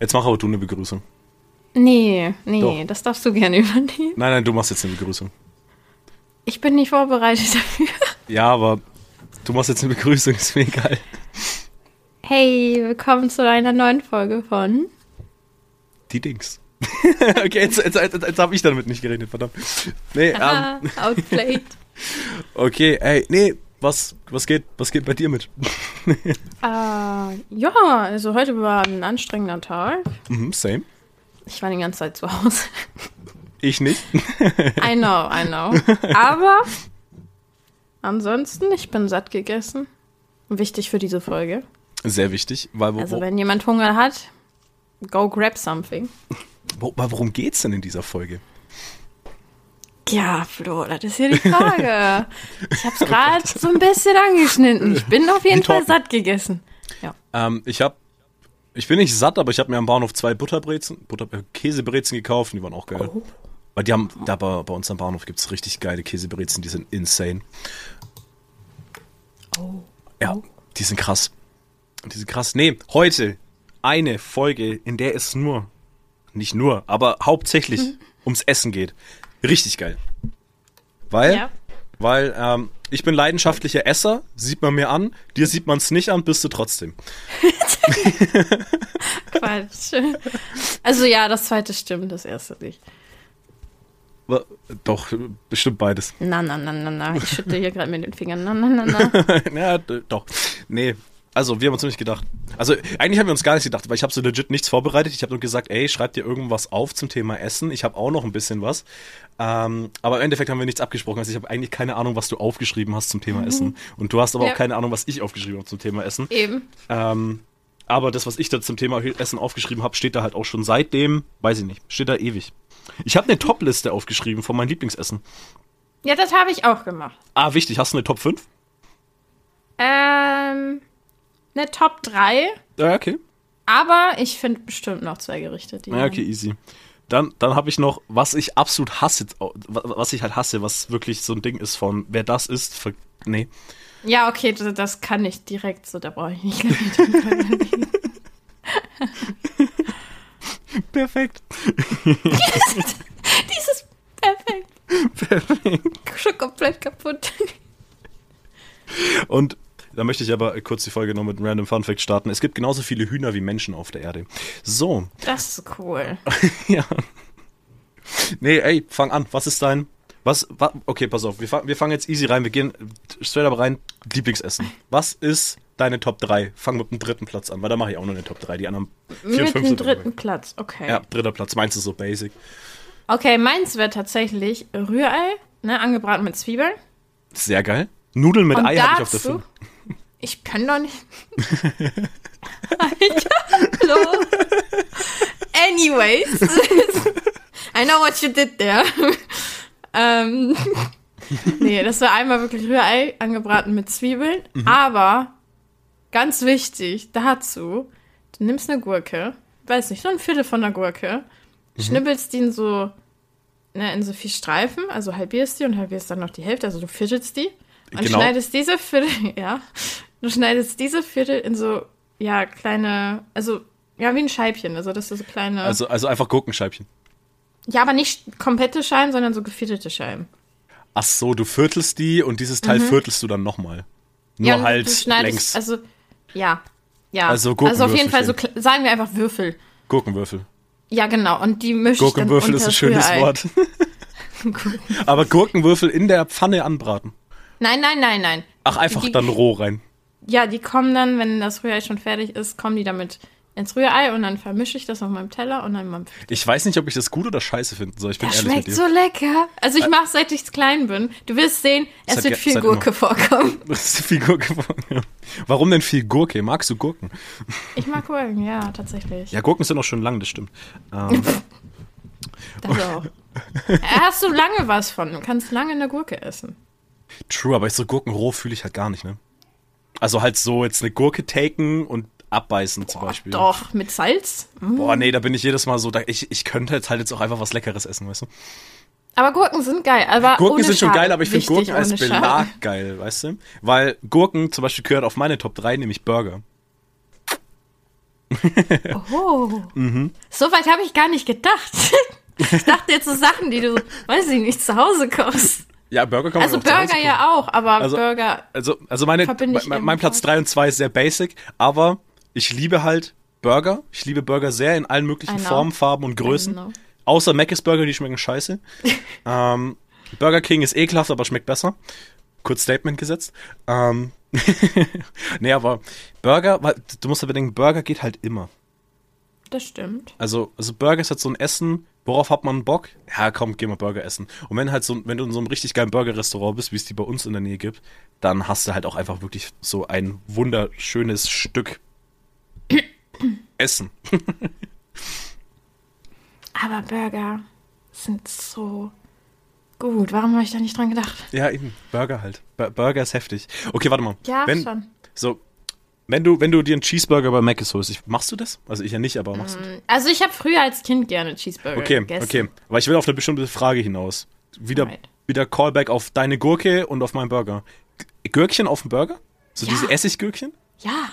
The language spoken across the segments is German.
Jetzt mach aber du eine Begrüßung. Nee, nee, Doch. das darfst du gerne übernehmen. Nein, nein, du machst jetzt eine Begrüßung. Ich bin nicht vorbereitet dafür. Ja, aber du machst jetzt eine Begrüßung, ist mir egal. Hey, willkommen zu einer neuen Folge von. Die Dings. okay, jetzt, jetzt, jetzt, jetzt habe ich damit nicht geredet, verdammt. Nee, ähm, Ah, outplayed. okay, ey, nee, was, was geht, was geht bei dir mit? Ah, ja, also heute war ein anstrengender Tag. mhm, same. Ich war die ganze Zeit zu Hause. Ich nicht. I know, I know. Aber ansonsten, ich bin satt gegessen. Wichtig für diese Folge. Sehr wichtig, weil wo, Also wenn jemand Hunger hat, go grab something. wo, worum geht's denn in dieser Folge? Ja, Flo, das ist hier die Frage. ich hab's gerade so ein bisschen angeschnitten. Ich bin auf jeden Die Fall Torten. satt gegessen. Ja. Ähm, ich habe, ich bin nicht satt, aber ich habe mir am Bahnhof zwei Butterbrezen, Butter, äh, Käsebrezen gekauft die waren auch geil. Oh. Weil die haben, da bei, bei uns am Bahnhof gibt's richtig geile Käsebrezen, die sind insane. Oh. Ja, die sind krass. Die sind krass. Nee, heute eine Folge, in der es nur, nicht nur, aber hauptsächlich Mhm. ums Essen geht. Richtig geil. Weil, Ja. weil ähm, ich bin leidenschaftlicher Esser, sieht man mir an. Dir sieht man es nicht an, bist du trotzdem. Quatsch. Also ja, das zweite stimmt, das erste nicht. Doch, bestimmt beides. Na, na, na, na, na. Ich schüttle hier gerade mit den Fingern. Na, na, na, na. ja, doch. Nee, also wir haben uns nicht gedacht. Also eigentlich haben wir uns gar nicht gedacht, weil ich habe so legit nichts vorbereitet. Ich habe nur gesagt, ey, schreib dir irgendwas auf zum Thema Essen. Ich habe auch noch ein bisschen was. Ähm, aber im Endeffekt haben wir nichts abgesprochen. Also ich habe eigentlich keine Ahnung, was du aufgeschrieben hast zum Thema Essen. Und du hast aber Ja. auch keine Ahnung, was ich aufgeschrieben habe zum Thema Essen. Eben. Ähm, aber das, was ich da zum Thema Essen aufgeschrieben habe, steht da halt auch schon seitdem, weiß ich nicht, steht da ewig. Ich habe eine Top-Liste aufgeschrieben von meinem Lieblingsessen. Ja, das habe ich auch gemacht. Ah, wichtig, hast du eine Top 5? Ähm, eine Top 3. Ja, okay. Aber ich finde bestimmt noch zwei Gerichte, die. Ja, okay, easy. Dann, dann habe ich noch, was ich absolut hasse, was ich halt hasse, was wirklich so ein Ding ist von, wer das ist, ver nee. Ja, okay, das, das kann ich direkt so, da brauche ich nicht lange drüber überlegen. Perfekt. Dieses perfekt. Perfekt. Schon komplett kaputt. Und da möchte ich aber kurz die Folge noch mit einem Random Fun Fact starten. Es gibt genauso viele Hühner wie Menschen auf der Erde. So, Das ist cool. ja. Nee, ey, fang an. Was ist dein, was, wa, okay, pass auf, wir, fang, wir fangen jetzt easy rein. Wir gehen straight up rein. Lieblingsessen. Was ist deine Top 3? Fang mit dem dritten Platz an, weil da mache ich auch noch eine Top 3. Die anderen vier Mit dem dritten Platz, okay. Ja, dritter Platz. Meinst du so basic? Okay, meins wäre tatsächlich Rührei, ne, angebraten mit Zwiebeln. Sehr geil. Nudeln mit Und Ei habe ich auf der dazu, 5. ich kann doch nicht. Alter, hallo. Anyways. I know what you did there. ähm, nee, das war einmal wirklich Rührei, angebraten mit Zwiebeln. Mhm. Aber, ganz wichtig, dazu, du nimmst eine Gurke, weiß nicht, so ein Viertel von einer Gurke, Mhm. schnibbelst die in so, ne, in so vier Streifen, also halbierst die und halbierst dann noch die Hälfte, also du viertelst die. Und Genau. schneidest diese Viertel, ja, du schneidest diese Viertel in so, ja, kleine, also, ja, wie ein Scheibchen, also das ist so kleine, Also, also einfach Gurkenscheibchen. ja, aber nicht komplette Scheiben, sondern so geviertelte Scheiben. Ach so, du viertelst die und dieses Teil viertelst du dann nochmal. Nur Mhm. ja, halt längs. also, ja, ja. Also Also auf jeden Fall so, sagen wir einfach Würfel. Gurkenwürfel. Ja, genau, und die mische ich dann Gurkenwürfel ist ein schönes Rührei. Wort. Aber Gurkenwürfel in der Pfanne anbraten. Nein, nein, nein, nein. Ach, einfach Die- dann roh rein. Ja, die kommen dann, wenn das Rührei schon fertig ist, kommen die damit ins Rührei und dann vermische ich das auf meinem Teller und dann meinem Ich weiß nicht, ob ich das gut oder scheiße finden soll. Ich bin Das ehrlich mit schmeckt dir. so lecker. Also ich mache seit ich klein bin. Du wirst sehen, es Seit wird viel seit Gurke vorkommen. Das ist viel Gurke. Ja. Warum denn viel Gurke? Magst du Gurken? Ich mag Gurken, ja, tatsächlich. Ja, Gurken sind noch schon lang, das stimmt. Ähm, Das auch. Äh, Hast du lange was von? Du kannst lange eine Gurke essen. true, aber so Gurken roh fühle ich halt gar nicht, ne? Also halt so jetzt eine Gurke taken und abbeißen zum Beispiel. Doch, mit Salz. Mm. Boah, nee, da bin ich jedes Mal so, da, ich, ich könnte jetzt halt jetzt auch einfach was Leckeres essen, weißt du? Aber Gurken sind geil. Aber Gurken sind schon Schale. geil, aber ich finde Gurken als. Belag geil, weißt du? Weil Gurken zum Beispiel gehört auf meine Top 3, nämlich Burger. Oh. Mhm. So weit habe ich gar nicht gedacht. Ich dachte jetzt so Sachen, die du, weiß ich nicht, zu Hause kochst. Ja, Burger kann man Also auch Burger kochen. ja auch, aber Also- Burger. Also, also meine, mein, Platz ebenfalls. 3 und 2 ist sehr basic, aber ich liebe halt Burger. Ich liebe Burger sehr in allen möglichen. Formen, Farben und Größen. Außer Mc's Burger, die schmecken scheiße. ähm, Burger King ist ekelhaft, aber schmeckt besser. Kurz Statement gesetzt. Ähm, nee, aber Burger, weil du musst ja bedenken, Burger geht halt immer. Das stimmt. Also, also Burger ist halt so ein Essen, worauf hat man Bock? Ja, komm, geh mal Burger essen. Und wenn halt so, wenn du in so einem richtig geilen Burger-Restaurant bist, wie es die bei uns in der Nähe gibt, dann hast du halt auch einfach wirklich so ein wunderschönes Stück Essen. Aber Burger sind so gut. Warum habe ich da nicht dran gedacht? Ja, eben, Burger halt. Bu- Burger ist heftig. Okay, warte mal. Ja, wenn, schon. So, wenn du, wenn du dir einen Cheeseburger bei Mc's holst, ich, machst du das? Also ich ja nicht, aber machst du? Also ich habe früher als Kind gerne Cheeseburger Okay, gegessen. okay. Aber ich will auf eine bestimmte Frage hinaus. Wieder, wieder Callback auf deine Gurke und auf meinen Burger. Gürkchen auf dem Burger? So Ja. diese Essiggürkchen? Ja.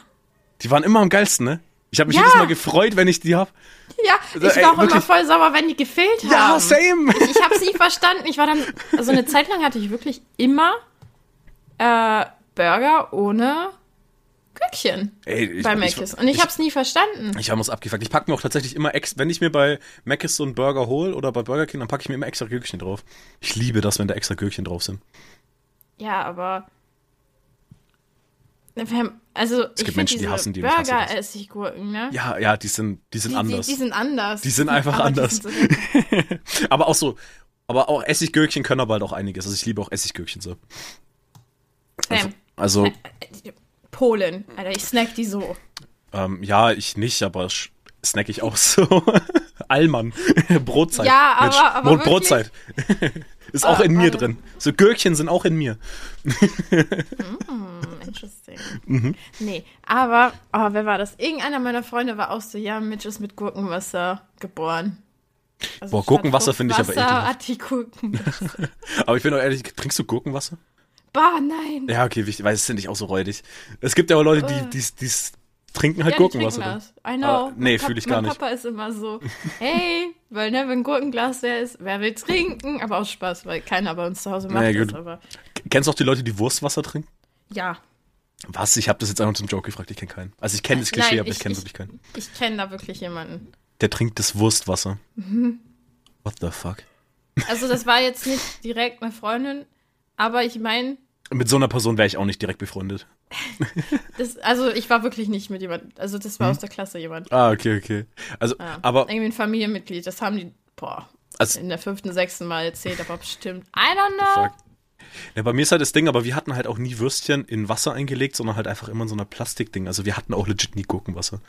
Die waren immer am geilsten, ne? Ich habe mich Ja. jedes Mal gefreut, wenn ich die hab. Ja, ich war ey, auch immer wirklich. voll sauer, wenn die gefehlt haben. Ja, same. Ich habe es nie verstanden. Ich war dann, also eine Zeit lang hatte ich wirklich immer äh, Burger ohne Gürkchen Ey, ich, bei ich, Mc's. Und ich, ich, habe es nie verstanden. ich habe uns abgefuckt. Ich packe mir auch tatsächlich immer ex, wenn ich mir bei Mc's so einen Burger hole oder bei Burger King, dann packe ich mir immer extra Gürkchen drauf. Ich liebe das, wenn da extra Gürkchen drauf sind. Ja, aber. Also, ich gibt finde Menschen, die hassen die ich das. Burger-Essiggurken, ne? Ja, ja, die sind, die sind die, anders. Die, die sind anders. Die sind einfach Aber anders. sind so aber auch so, aber auch Essiggürkchen können aber halt auch einiges. Also ich liebe auch Essiggürkchen so. Sam, Also, Polen. Alter, ich snack die so. ähm, ja, ich nicht, aber snack ich auch so. Allmann. Brotzeit. Ja, aber- Mensch, aber Mond Brotzeit. Ist auch Ah, in mir warte. drin. So Gürkchen sind auch in mir. Hm, interesting. Mhm. Nee, aber, oh, wer war das? Irgendeiner meiner Freunde war auch so, ja, Mitch ist mit Gurkenwasser geboren. Also Boah, Gurkenwasser finde ich aber ekelhaft. hat die Gurken. Aber ich bin auch ehrlich, trinkst du Gurkenwasser? Bah, nein. Ja, okay, wichtig, weil es finde ich auch so räudig. Es gibt ja auch Leute, Äh. die die's, die's trinken halt Ja, die Gurkenwasser. trinken das. I know. Aber nee, Mein fühl Pap- ich gar mein nicht. Papa ist immer so, hey, weil ne, wenn Gurkenglas leer ist, wer will trinken? Aber aus Spaß, weil keiner bei uns zu Hause macht Naja, das. gut. Aber Kennst du auch die Leute, die Wurstwasser trinken? ja, Was? Ich habe das jetzt einfach zum Joke gefragt, ich kenne keinen. Also ich kenne das Klischee, Nein, aber ich, ich- kenne ich- wirklich keinen. ich kenne da wirklich jemanden. Der trinkt das Wurstwasser. Mhm. What the fuck? Also das war jetzt nicht direkt eine Freundin, aber ich meine, Mit so einer Person wäre ich auch nicht direkt befreundet. das, also ich war wirklich nicht mit jemandem, also das Hm? war aus der Klasse jemand. Ah, okay, okay. Also, Ja. aber, Irgendwie ein Familienmitglied, das haben die, boah, also, in der fünften, sechsten Mal erzählt, aber bestimmt. I don't know. Ja, bei mir ist halt das Ding, aber wir hatten halt auch nie Würstchen in Wasser eingelegt, sondern halt einfach immer in so einer Plastikding. Also wir hatten auch legit nie Gurkenwasser.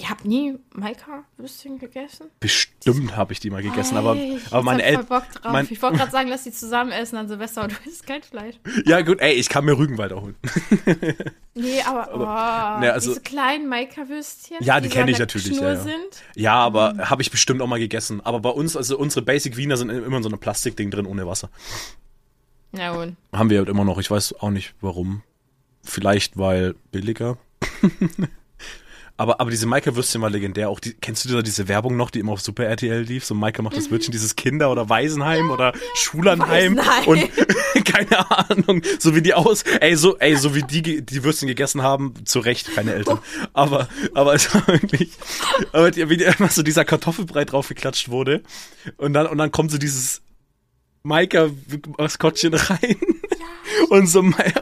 Ihr habt nie Maika-Würstchen gegessen? Bestimmt habe ich die mal gegessen, aber, Ey, ich aber meine Eltern. Bock drauf. mein- ich wollte gerade sagen, lass die zusammen essen an Silvester und du isst kein Fleisch. Ja, gut, ey, ich kann mir Rügenwalder holen. Nee, aber, oh, ne, also- diese kleinen Maika-Würstchen, Ja, die so kenn an ich natürlich, Schnur ja, ja. sind. Ja, aber Mhm. habe ich bestimmt auch mal gegessen. Aber bei uns, also unsere Basic Wiener sind immer in so einem Plastikding drin ohne Wasser. Ja, und Haben wir halt immer noch. Ich weiß auch nicht warum. Vielleicht weil billiger. aber, aber diese Maika-Würstchen war legendär. Auch die, kennst du da diese Werbung noch, die immer auf Super RTL lief? So Maika macht das Würstchen, dieses Kinder- oder Waisenheim oder Schulernheim. Waisenheim. Und keine Ahnung, so wie die aus, ey, so, ey, so wie die die Würstchen gegessen haben, zu Recht, keine Eltern. Aber, aber es war wirklich, aber die, wie die, immer so dieser Kartoffelbrei draufgeklatscht wurde. Und dann, und dann kommt so dieses Maika-Maskottchen rein. Und so, Mai-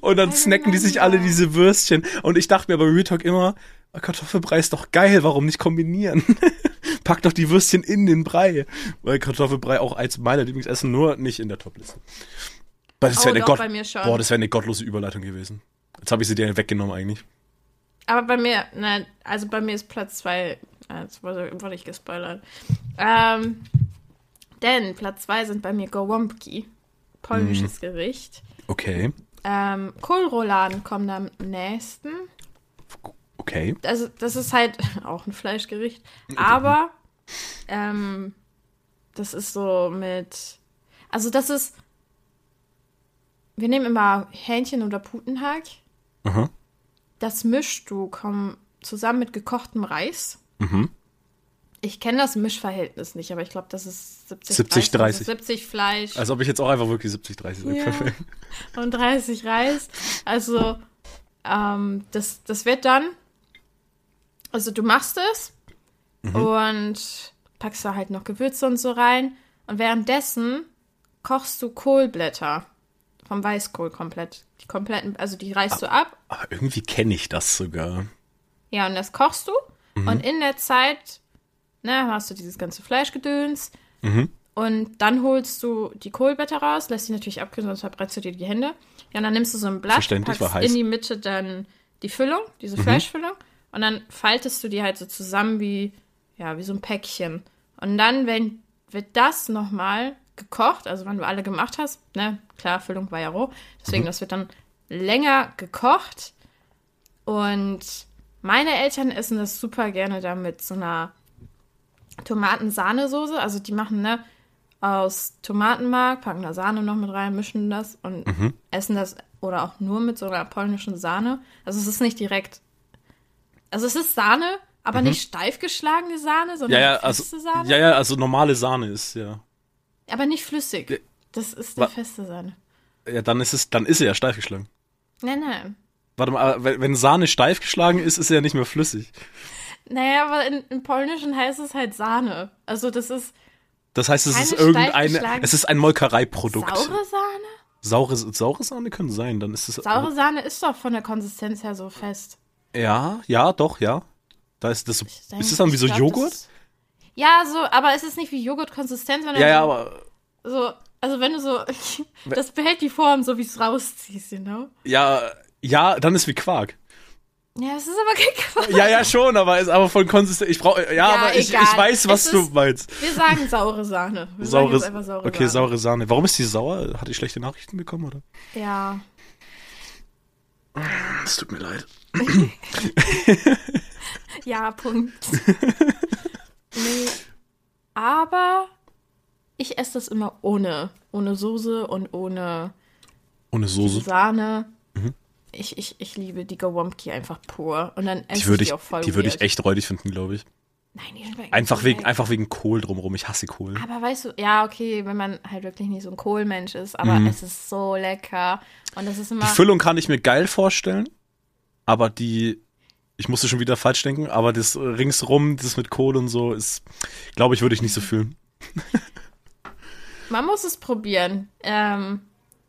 und dann snacken die sich alle diese Würstchen. Und ich dachte mir bei Real Talk immer, Kartoffelbrei ist doch geil, warum nicht kombinieren? Pack doch die Würstchen in den Brei. Weil Kartoffelbrei auch als meiner Lieblingsessen, nur nicht in der Topliste. Das Oh, wäre eine, Gott. Boah, das wäre eine gottlose Überleitung gewesen. Jetzt habe ich sie dir weggenommen eigentlich. Aber bei mir, nein, also bei mir ist Platz zwei. ah, Jetzt wurde, ich gespoilert. Ähm, denn Platz zwei sind bei mir Gołąbki. Polnisches Mhm. Gericht. Okay, Ähm, Kohlrouladen kommen am nächsten. okay. Also, das ist halt auch ein Fleischgericht. Aber ähm, das ist so mit. Also, das ist. Wir nehmen immer Hähnchen oder Putenhack. Aha. das mischst du komm, zusammen mit gekochtem Reis. Mhm. Ich kenne das Mischverhältnis nicht, aber ich glaube, das ist 70, 70, 30. Also 70 Fleisch Als ob ich jetzt auch einfach wirklich 70, 30 sage. Ja. Und 30 Reis. Also, ähm, das, das wird dann, also du machst es Mhm. und packst da halt noch Gewürze und so rein. Und währenddessen kochst du Kohlblätter vom Weißkohl komplett. Die kompletten, also die reißt du ab. Aber irgendwie kenne ich das sogar. Ja, und das kochst du. Und in der Zeit, ne, hast du dieses ganze Fleischgedöns. Und dann holst du die Kohlblätter raus, lässt sie natürlich abkühlen, sonst verbrennst du dir die Hände. Ja, und dann nimmst du so ein Blatt, packst in die Mitte dann die Füllung, diese Fleischfüllung. Und dann faltest du die halt so zusammen wie, ja, wie so ein Päckchen. Und dann, wenn, wird das nochmal gekocht, also wenn du alle gemacht hast, ne, klar, Füllung war ja roh. Deswegen, das wird dann länger gekocht. Und meine Eltern essen das super gerne da mit so einer Tomatensahnesoße. Also die machen, ne, aus Tomatenmark, packen da Sahne noch mit rein, mischen das und essen das oder auch nur mit so einer polnischen Sahne. Also es ist nicht direkt. Also es ist Sahne, aber nicht steif geschlagene Sahne, Ja, sondern ja, also, feste Sahne. ja, ja, also normale Sahne ist, ja. Aber nicht flüssig. Das ist eine feste Sahne. Ja, dann ist es, dann ist er ja steif geschlagen. Nein, nein. Warte mal, wenn Sahne steif geschlagen ist, ist er ja nicht mehr flüssig. Naja, aber in, im Polnischen heißt es halt Sahne. Also das ist Das heißt, es ist irgendeine, es ist ein Molkereiprodukt. saure Sahne. Saure, saure Sahne können sein, dann ist es. Saure Sahne ist doch von der Konsistenz her so fest. Ja, ja, doch, ja. Da ist das so, denke, ist das dann wie so glaub, Joghurt? das- Ja, so, aber es ist nicht wie Joghurt-Konsistent, sondern Ja, ja, aber, so, also wenn du so, das behält die Form, so wie es rausziehst, you know? ja, ja, dann ist wie Quark. Ja, es ist aber kein Quark. Ja, ja, schon, aber ist aber von Konsistenz. Ich brauche, ja, Ja, aber ich, ich weiß, was Es du ist- meinst. Wir sagen saure Sahne. Wir sagen Saure, jetzt einfach saure okay, Sahne. saure Sahne. Warum ist die sauer? Hat die schlechte Nachrichten bekommen, oder? Ja. Es tut mir leid. Ja, Punkt. nee. Aber ich esse das immer ohne. Ohne Soße und ohne Ohne Soße. Sahne. Ich, ich, ich liebe die Gawamki einfach pur. Und dann Mhm. Die ich würde die ich, auch voll die würde ich echt räudig finden, glaube ich. Nein, die schmecken Einfach wegen, einfach wegen Kohl drumherum. Ich hasse Kohl. Aber weißt du, ja, okay, wenn man halt wirklich nicht so ein Kohlmensch ist, aber es ist so lecker. Und das ist immer. Mhm. Die Füllung kann ich mir geil vorstellen, aber die, ich musste schon wieder falsch denken, aber das ringsrum, das mit Kohl und so, ist, glaube ich, würde ich nicht so fühlen. Man muss es probieren. Ähm,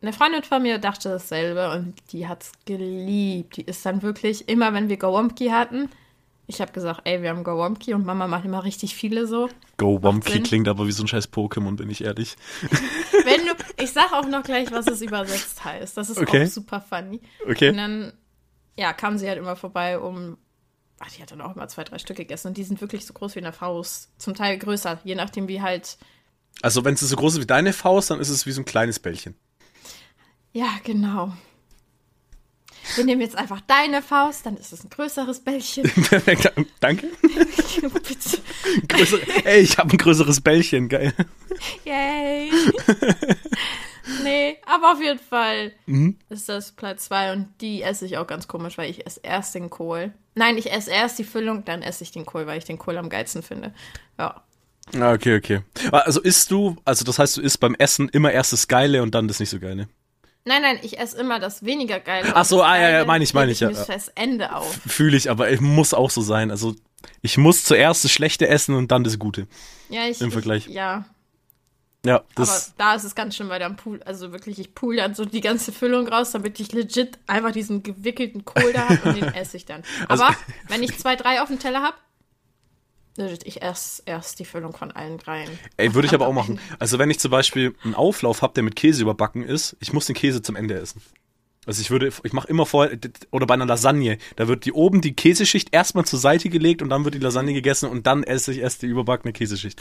eine Freundin von mir dachte dasselbe und die hat's geliebt. Die ist dann wirklich, immer wenn wir Gawamki hatten, ich habe gesagt, ey, wir haben Gawamki und Mama macht immer richtig viele so. Go Wumpy Sinn. klingt aber wie so ein scheiß Pokémon, bin ich ehrlich. Wenn du, ich sag auch noch gleich, was es übersetzt heißt. Das ist Okay. auch super funny. Okay. Und dann, ja, kam sie halt immer vorbei, um. Ach, die hat dann auch immer zwei, drei Stück gegessen und die sind wirklich so groß wie eine Faust. Zum Teil größer, je nachdem, wie halt. Also wenn es so groß ist wie deine Faust, dann ist es wie so ein kleines Bällchen. Ja, genau. Wir nehmen jetzt einfach deine Faust, dann ist es ein größeres Bällchen. Perfekt, danke. Bitte. Größere, ey, ich habe ein größeres Bällchen, geil. Yay. nee, aber auf jeden Fall Mhm. ist das Platz 2 und die esse ich auch ganz komisch, weil ich esse erst den Kohl. Nein, ich esse erst die Füllung, dann esse ich den Kohl, weil ich den Kohl am geilsten finde. Ja. Ah, Okay, okay. Also isst du, also das heißt, du isst beim Essen immer erst das Geile und dann das nicht so Geile. Nein, nein, ich esse immer das weniger geile. Ach so, ah, ja, ja, meine ich, meine hebe ich, ja. Ende auf. Fühle ich, aber es muss auch so sein. Also ich muss zuerst das Schlechte essen und dann das Gute. Ja, ich, Im Vergleich. Ich, ja, Ja, das. aber da ist es ganz schön, weil dann pool, also wirklich, ich pool dann so die ganze Füllung raus, damit ich legit einfach diesen gewickelten Kohl da habe und den esse ich dann. Also- Aber wenn ich zwei, drei auf dem Teller habe, ich esse erst die Füllung von allen dreien. Ey, würde ich aber auch machen. Also wenn ich zum Beispiel einen Auflauf habe, der mit Käse überbacken ist, ich muss den Käse zum Ende essen. Also ich würde, ich mache immer vorher, oder bei einer Lasagne, da wird die oben die Käseschicht erstmal zur Seite gelegt und dann wird die Lasagne gegessen und dann esse ich erst die überbackene Käseschicht.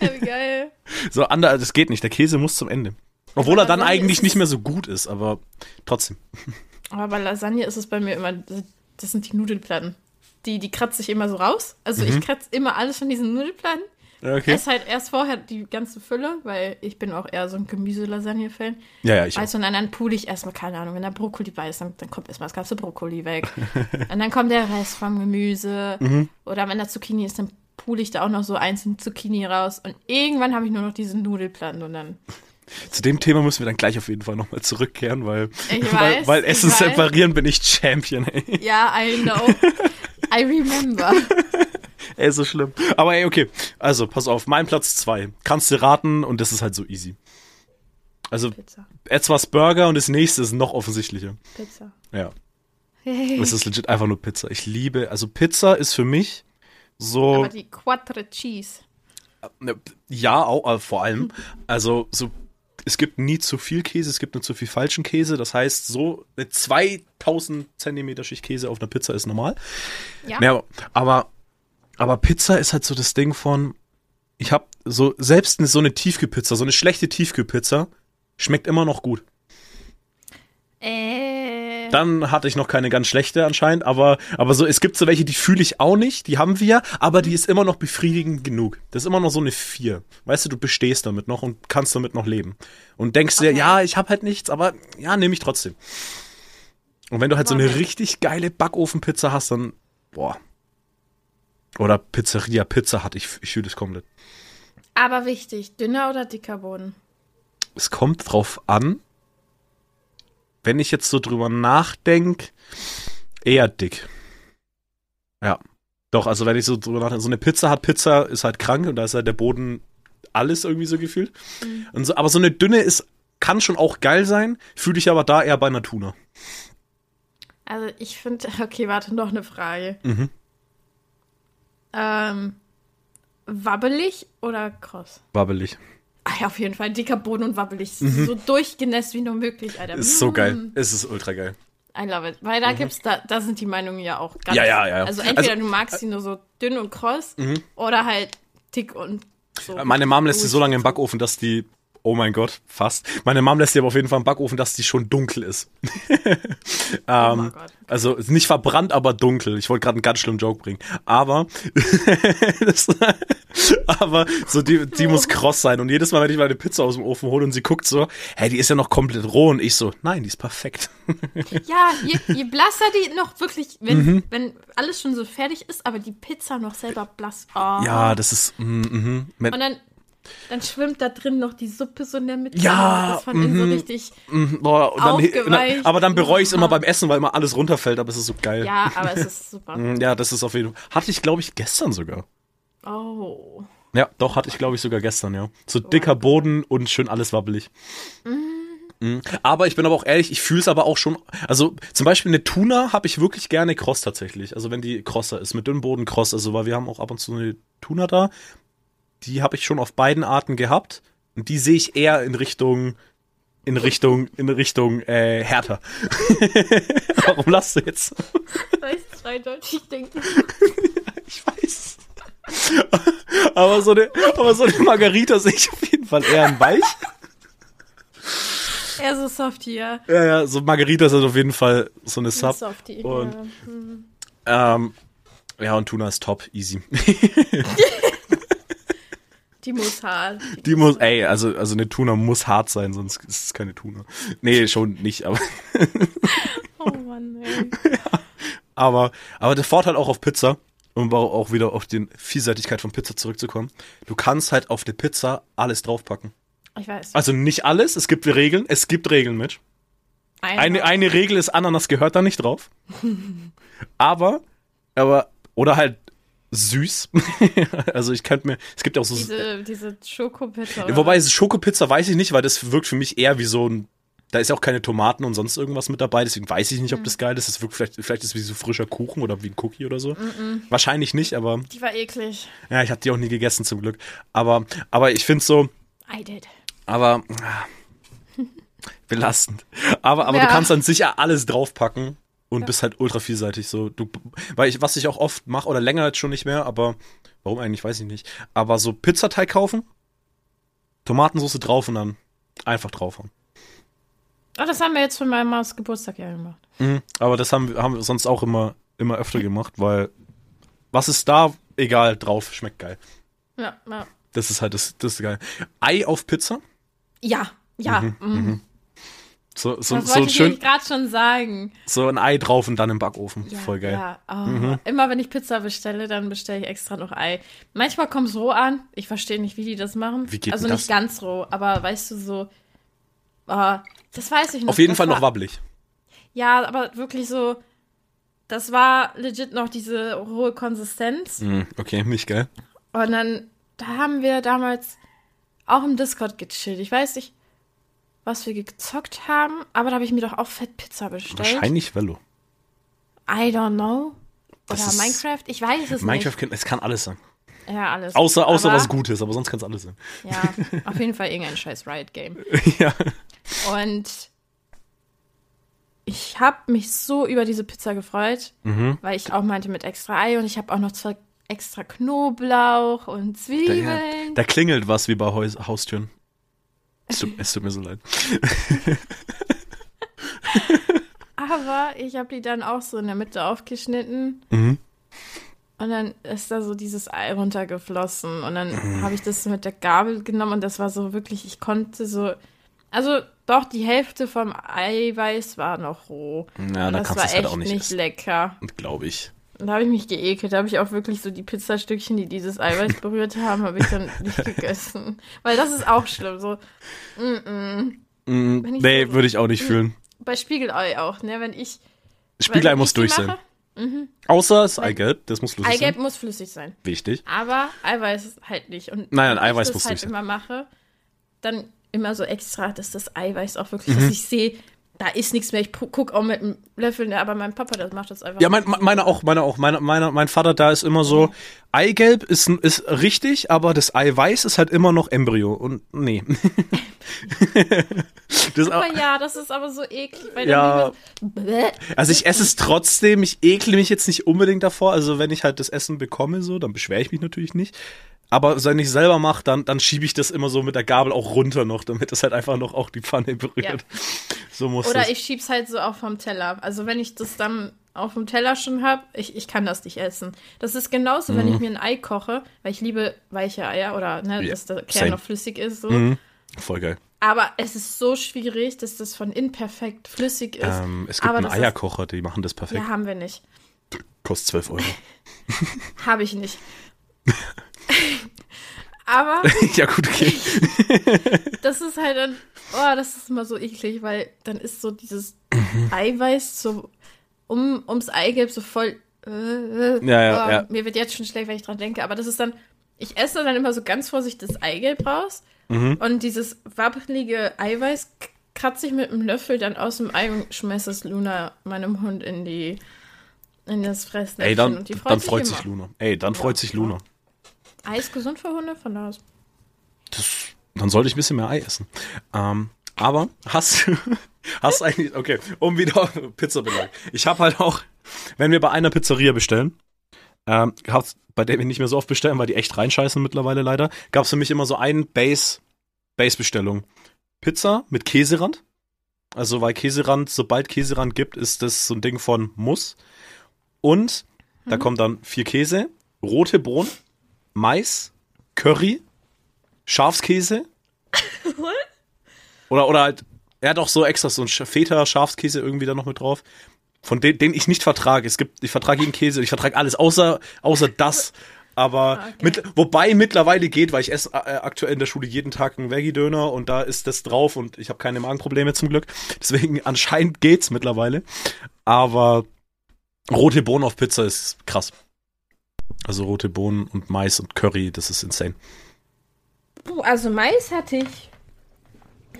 Ja, wie geil. So, ander, das geht nicht, der Käse muss zum Ende. Obwohl er dann eigentlich nicht mehr so gut ist, aber trotzdem. Aber bei Lasagne ist es bei mir immer, das sind die Nudelplatten. Die, die kratze ich immer so raus. Also Mhm. ich kratze immer alles von diesen Nudelplatten. Okay. esse halt erst vorher die ganze Fülle, weil ich bin auch eher so ein Gemüse-Lasagne-Fan. Ja, ja, ich du, und dann, pule ich erstmal, keine Ahnung, wenn da Brokkoli bei ist, dann, dann kommt erstmal das ganze Brokkoli weg. und dann kommt der Rest vom Gemüse. Mhm. Oder wenn da Zucchini ist, dann pule ich da auch noch so einzeln Zucchini raus. Und irgendwann habe ich nur noch diesen Nudelplatten und dann. Zu dem Thema müssen wir dann gleich auf jeden Fall nochmal zurückkehren, weil, weil, weiß, weil ich Essen separieren bin ich Champion, ey. Ja, I know. I remember. Ey, so schlimm. Aber ey, okay. Also, pass auf, mein Platz zwei. Kannst du raten und das ist halt so easy. Also, Pizza. etwas Burger und das nächste ist noch offensichtlicher. Pizza. Ja. Hey. Es ist legit einfach nur Pizza. Ich liebe, also Pizza ist für mich so, Aber die Quattro Cheese. ja, auch, äh, vor allem, also so, es gibt nie zu viel Käse, es gibt nur zu viel falschen Käse. Das heißt, so eine 2000 Zentimeter Schicht Käse auf einer Pizza ist normal. Ja. Ja, aber, aber Pizza ist halt so das Ding von, ich habe so, selbst so eine Tiefkühlpizza, so eine schlechte Tiefkühlpizza, schmeckt immer noch gut. Äh. Dann hatte ich noch keine ganz schlechte anscheinend, aber, aber so, es gibt so welche, die fühle ich auch nicht, die haben wir, aber die ist immer noch befriedigend genug. Das ist immer noch so eine 4. Weißt du, du bestehst damit noch und kannst damit noch leben. Und denkst dir, Okay. ja, ich habe halt nichts, aber ja, nehme ich trotzdem. Und wenn du halt so eine richtig geile Backofenpizza hast, dann, boah. Oder Pizzeria Pizza hat, ich, ich fühle das komplett. Aber wichtig, dünner oder dicker Boden? Es kommt drauf an, wenn ich jetzt so drüber nachdenke, eher dick. Ja. Doch, also wenn ich so drüber nachdenke, so eine Pizza hat, Pizza ist halt krank und da ist halt der Boden alles irgendwie so gefühlt. Und so, aber so eine dünne ist, kann schon auch geil sein, fühle ich aber da eher bei einer Tuna. Also ich finde, okay, warte, noch eine Frage. Mhm. Ähm, wabbelig oder kross? Wabbelig. Auf jeden Fall dicker Boden und wabbelig. So durchgenässt wie nur möglich, Alter. Mhm. Ist so Mm, geil. Es ist ultra geil. I love it. Weil da gibt's, da, da sind die Meinungen ja auch ganz. Ja, ja, ja. Also entweder Also- du magst sie nur so dünn und kross oder halt dick und so. Meine Mom lässt sie so lange im Back. Backofen, dass die, oh mein Gott, fast. Meine Mom lässt sie aber auf jeden Fall im Backofen, dass die schon dunkel ist. Oh ähm, mein Gott. also nicht verbrannt, aber dunkel. Ich wollte gerade einen ganz schlimmen Joke bringen. Aber, das, aber so die, die muss kross sein. Und jedes Mal, wenn ich meine Pizza aus dem Ofen hole und sie guckt so, hey, die ist ja noch komplett roh. Und ich so, nein, die ist perfekt. Ja, je, je blasser die noch wirklich, wenn, Mhm. wenn alles schon so fertig ist, aber die Pizza noch selber blass. Oh. Ja, das ist, mm. Mit- Und dann, dann schwimmt da drin noch die Suppe so in der Mitte. Ja, Das von innen so mhm. richtig. Mhm, Boah, und dann, dann, aber dann bereue ich es immer beim Essen, weil immer alles runterfällt, aber es ist so geil. Ja, aber es ist super. Mm, Ja, das ist auf jeden Fall. Hatte ich, glaube ich, gestern sogar. Oh. Ja, doch, hatte ich, glaube ich, sogar gestern, ja. So dicker Boden und schön alles wabbelig. Mhm. Aber ich bin aber auch ehrlich, ich fühle es aber auch schon. Also zum Beispiel eine Tuna habe ich wirklich gerne kross tatsächlich. Also wenn die krosser ist, mit dünnem Boden kross. Also weil wir haben auch ab und zu eine Tuna da. Die habe ich schon auf beiden Arten gehabt. Und die sehe ich eher in Richtung, in Richtung, in Richtung äh, härter. Warum lachst du jetzt? Weil ich zweideutig denke. Ich weiß. Aber so eine, aber so eine Margarita sehe ich auf jeden Fall eher in weich. Eher so softy, ja. Ja, ja, so Margarita ist auf jeden Fall so eine Sub. Softy. Und- ja. Ähm, ja, und Tuna ist top, easy. Die muss hart. Die muss, ey, also, also eine Tuna muss hart sein, sonst ist es keine Tuna. Nee, schon nicht, aber, Oh Mann, ey. aber, aber der Vorteil auch auf Pizza, um auch wieder auf die Vielseitigkeit von Pizza zurückzukommen, du kannst halt auf eine Pizza alles draufpacken. Ich weiß. Also nicht alles, es gibt Regeln, es gibt Regeln mit. Eine, eine Regel ist, Ananas gehört da nicht drauf. aber, aber, oder halt süß. also ich könnte mir, es gibt ja auch so, diese, diese Schokopizza. Ja, Wobei Schokopizza weiß ich nicht, weil das wirkt für mich eher wie so ein. Da ist ja auch keine Tomaten und sonst irgendwas mit dabei, deswegen weiß ich nicht, ob das geil ist. Das wirkt vielleicht, vielleicht ist es wie so frischer Kuchen oder wie ein Cookie oder so. Wahrscheinlich nicht, aber Die war eklig. ja, ich habe die auch nie gegessen zum Glück. Aber, aber ich finde so, I did. aber ah, belastend. Aber, aber Ja. du kannst an sich ja alles draufpacken und bist halt ultra vielseitig. So, du, weil ich, was ich auch oft mache oder länger jetzt schon nicht mehr, aber warum eigentlich, weiß ich nicht. Aber so Pizzateig kaufen, Tomatensauce drauf und dann einfach draufhauen. Oh, das haben wir jetzt von meinem Maus Geburtstag ja gemacht. Mhm. Aber das haben, wir- haben wir sonst auch immer, immer öfter gemacht, weil was ist da, egal, drauf, schmeckt geil. Ja, ja. Das ist halt das, das ist geil. Ei auf Pizza? Ja, ja. mhm. So, so, Das so, wollte ich schön, gerade schon sagen. so ein Ei drauf und dann im Backofen. Ja, Voll geil. Ja. Oh, Immer wenn ich Pizza bestelle, dann bestelle ich extra noch Ei. Manchmal kommt es roh an. Ich verstehe nicht, wie die das machen. Wie geht also nicht ganz roh, aber weißt du so. Oh, das weiß ich nicht. Auf jeden das Fall war, noch wabbelig. Ja, aber wirklich so. Das war legit noch diese rohe Konsistenz. Mhm, okay, nicht geil. Und dann, da haben wir damals auch im Discord gechillt. Ich weiß nicht, was wir gezockt haben, aber da habe ich mir doch auch Fettpizza bestellt. Wahrscheinlich Velo. I don't know. Oder Minecraft? Ich weiß es Minecraft, kann, es kann alles sein. nicht. Ja, alles. Außer, außer aber, was Gutes, aber sonst kann es alles sein. Ja, auf jeden Fall irgendein scheiß Riot-Game. ja. Und ich habe mich so über diese Pizza gefreut, Mhm. weil ich auch meinte mit extra Ei und ich habe auch noch zwei extra Knoblauch und Da, Zwiebeln. da klingelt was wie bei Haus, Haustüren. Es tut, es tut mir so leid. Aber ich habe die dann auch so in der Mitte aufgeschnitten. Mhm. Und dann ist da so dieses Ei runtergeflossen. Und dann Mhm. habe ich das mit der Gabel genommen und das war so wirklich, ich konnte so. Also doch, die Hälfte vom Eiweiß war noch roh. Ja, und da das war es halt echt auch nicht nicht lecker. Glaube ich. Und da habe ich mich geekelt. Da habe ich auch wirklich so die Pizzastückchen, die dieses Eiweiß berührt haben, habe ich dann nicht gegessen. Weil das ist auch schlimm. So Mm, Wenn ich nee, so- würde ich auch nicht fühlen. bei Spiegelei auch, ne? Wenn ich. Spiegelei wenn muss ich durch sein. mache, Außer das Eigelb, das muss flüssig Eigelb sein. muss flüssig sein. Wichtig. Aber Eiweiß halt nicht. Und Nein, nein, Eiweiß ich muss das halt sein. immer mache, dann immer so extra, dass das Eiweiß auch Mhm. wirklich, dass ich sehe, da ist nichts mehr. Ich pu- guck auch mit einem Löffel, ne, aber mein Papa, das macht das einfach. Ja, mein, meine auch, meine auch. Meine, meine, mein Vater da ist immer so, Eigelb ist, ist richtig, aber das Eiweiß ist halt immer noch Embryo. Und nee. das, aber ja, das ist aber so eklig. Weil Ja. also ich esse es trotzdem, ich ekle mich jetzt nicht unbedingt davor. Also wenn ich halt das Essen bekomme, so, dann beschwere ich mich natürlich nicht. Aber wenn ich selber mache, dann, dann schiebe ich das immer so mit der Gabel auch runter noch, damit das halt einfach noch auch die Pfanne berührt. So muss Oder das. ich schieb's halt so auch vom Teller. Also wenn ich das dann auf dem Teller schon hab, ich, ich kann das nicht essen. Das ist genauso, wenn ich mir ein Ei koche, weil ich liebe weiche Eier oder ne, Ja, dass der Kern same. noch flüssig ist. So. Mhm. Voll geil. Aber es ist so schwierig, dass das von innen perfekt flüssig ist. Ähm, es gibt Aber einen das ist- Eierkocher, die machen das perfekt. Ja, haben wir nicht. Kostet 12 Euro. Habe ich nicht. Aber ja, gut, okay. das ist halt dann, oh, das ist immer so eklig, weil dann ist so dieses Eiweiß so um, ums Eigelb so voll. Äh, Ja, ja, oh, ja. Mir wird jetzt schon schlecht, wenn ich dran denke, aber das ist dann, ich esse dann immer so ganz vorsichtig das Eigelb raus Mhm. und dieses wabbelige Eiweiß kratze ich mit einem Löffel dann aus dem Ei und schmeiße es Luna, meinem Hund, in die in das Fressnäpfchen. Ey, dann, und die dann freut immer. sich Luna. Ey, dann freut sich Luna. Ei ist gesund für Hunde, von da aus. Das, dann sollte ich ein bisschen mehr Ei essen. Ähm, aber hast du, hast eigentlich, okay, um wieder Pizzabelag. Ich habe halt auch, wenn wir bei einer Pizzeria bestellen, ähm, gab's, bei der wir nicht mehr so oft bestellen, weil die echt reinscheißen mittlerweile leider, gab es für mich immer so einen Base, Base-Bestellung. Pizza mit Käserand. Also, weil Käserand, sobald Käserand gibt, ist das so ein Ding von Muss. Und da kommt dann vier Käse, rote Bohnen, Mais, Curry, Schafskäse. oder, oder halt, er hat auch so extra so ein Sch- Feta-Schafskäse irgendwie da noch mit drauf. Von dem, den ich nicht vertrage. Es gibt, ich vertrage jeden Käse, ich vertrage alles, außer, außer das. Aber Okay. mit, wobei mittlerweile geht, weil ich esse äh, aktuell in der Schule jeden Tag einen Veggie-Döner und da ist das drauf und ich habe keine Magenprobleme zum Glück. Deswegen anscheinend geht's mittlerweile. Aber rote Bohnen auf Pizza ist krass. Also rote Bohnen und Mais und Curry, das ist insane. Puh, also Mais hatte ich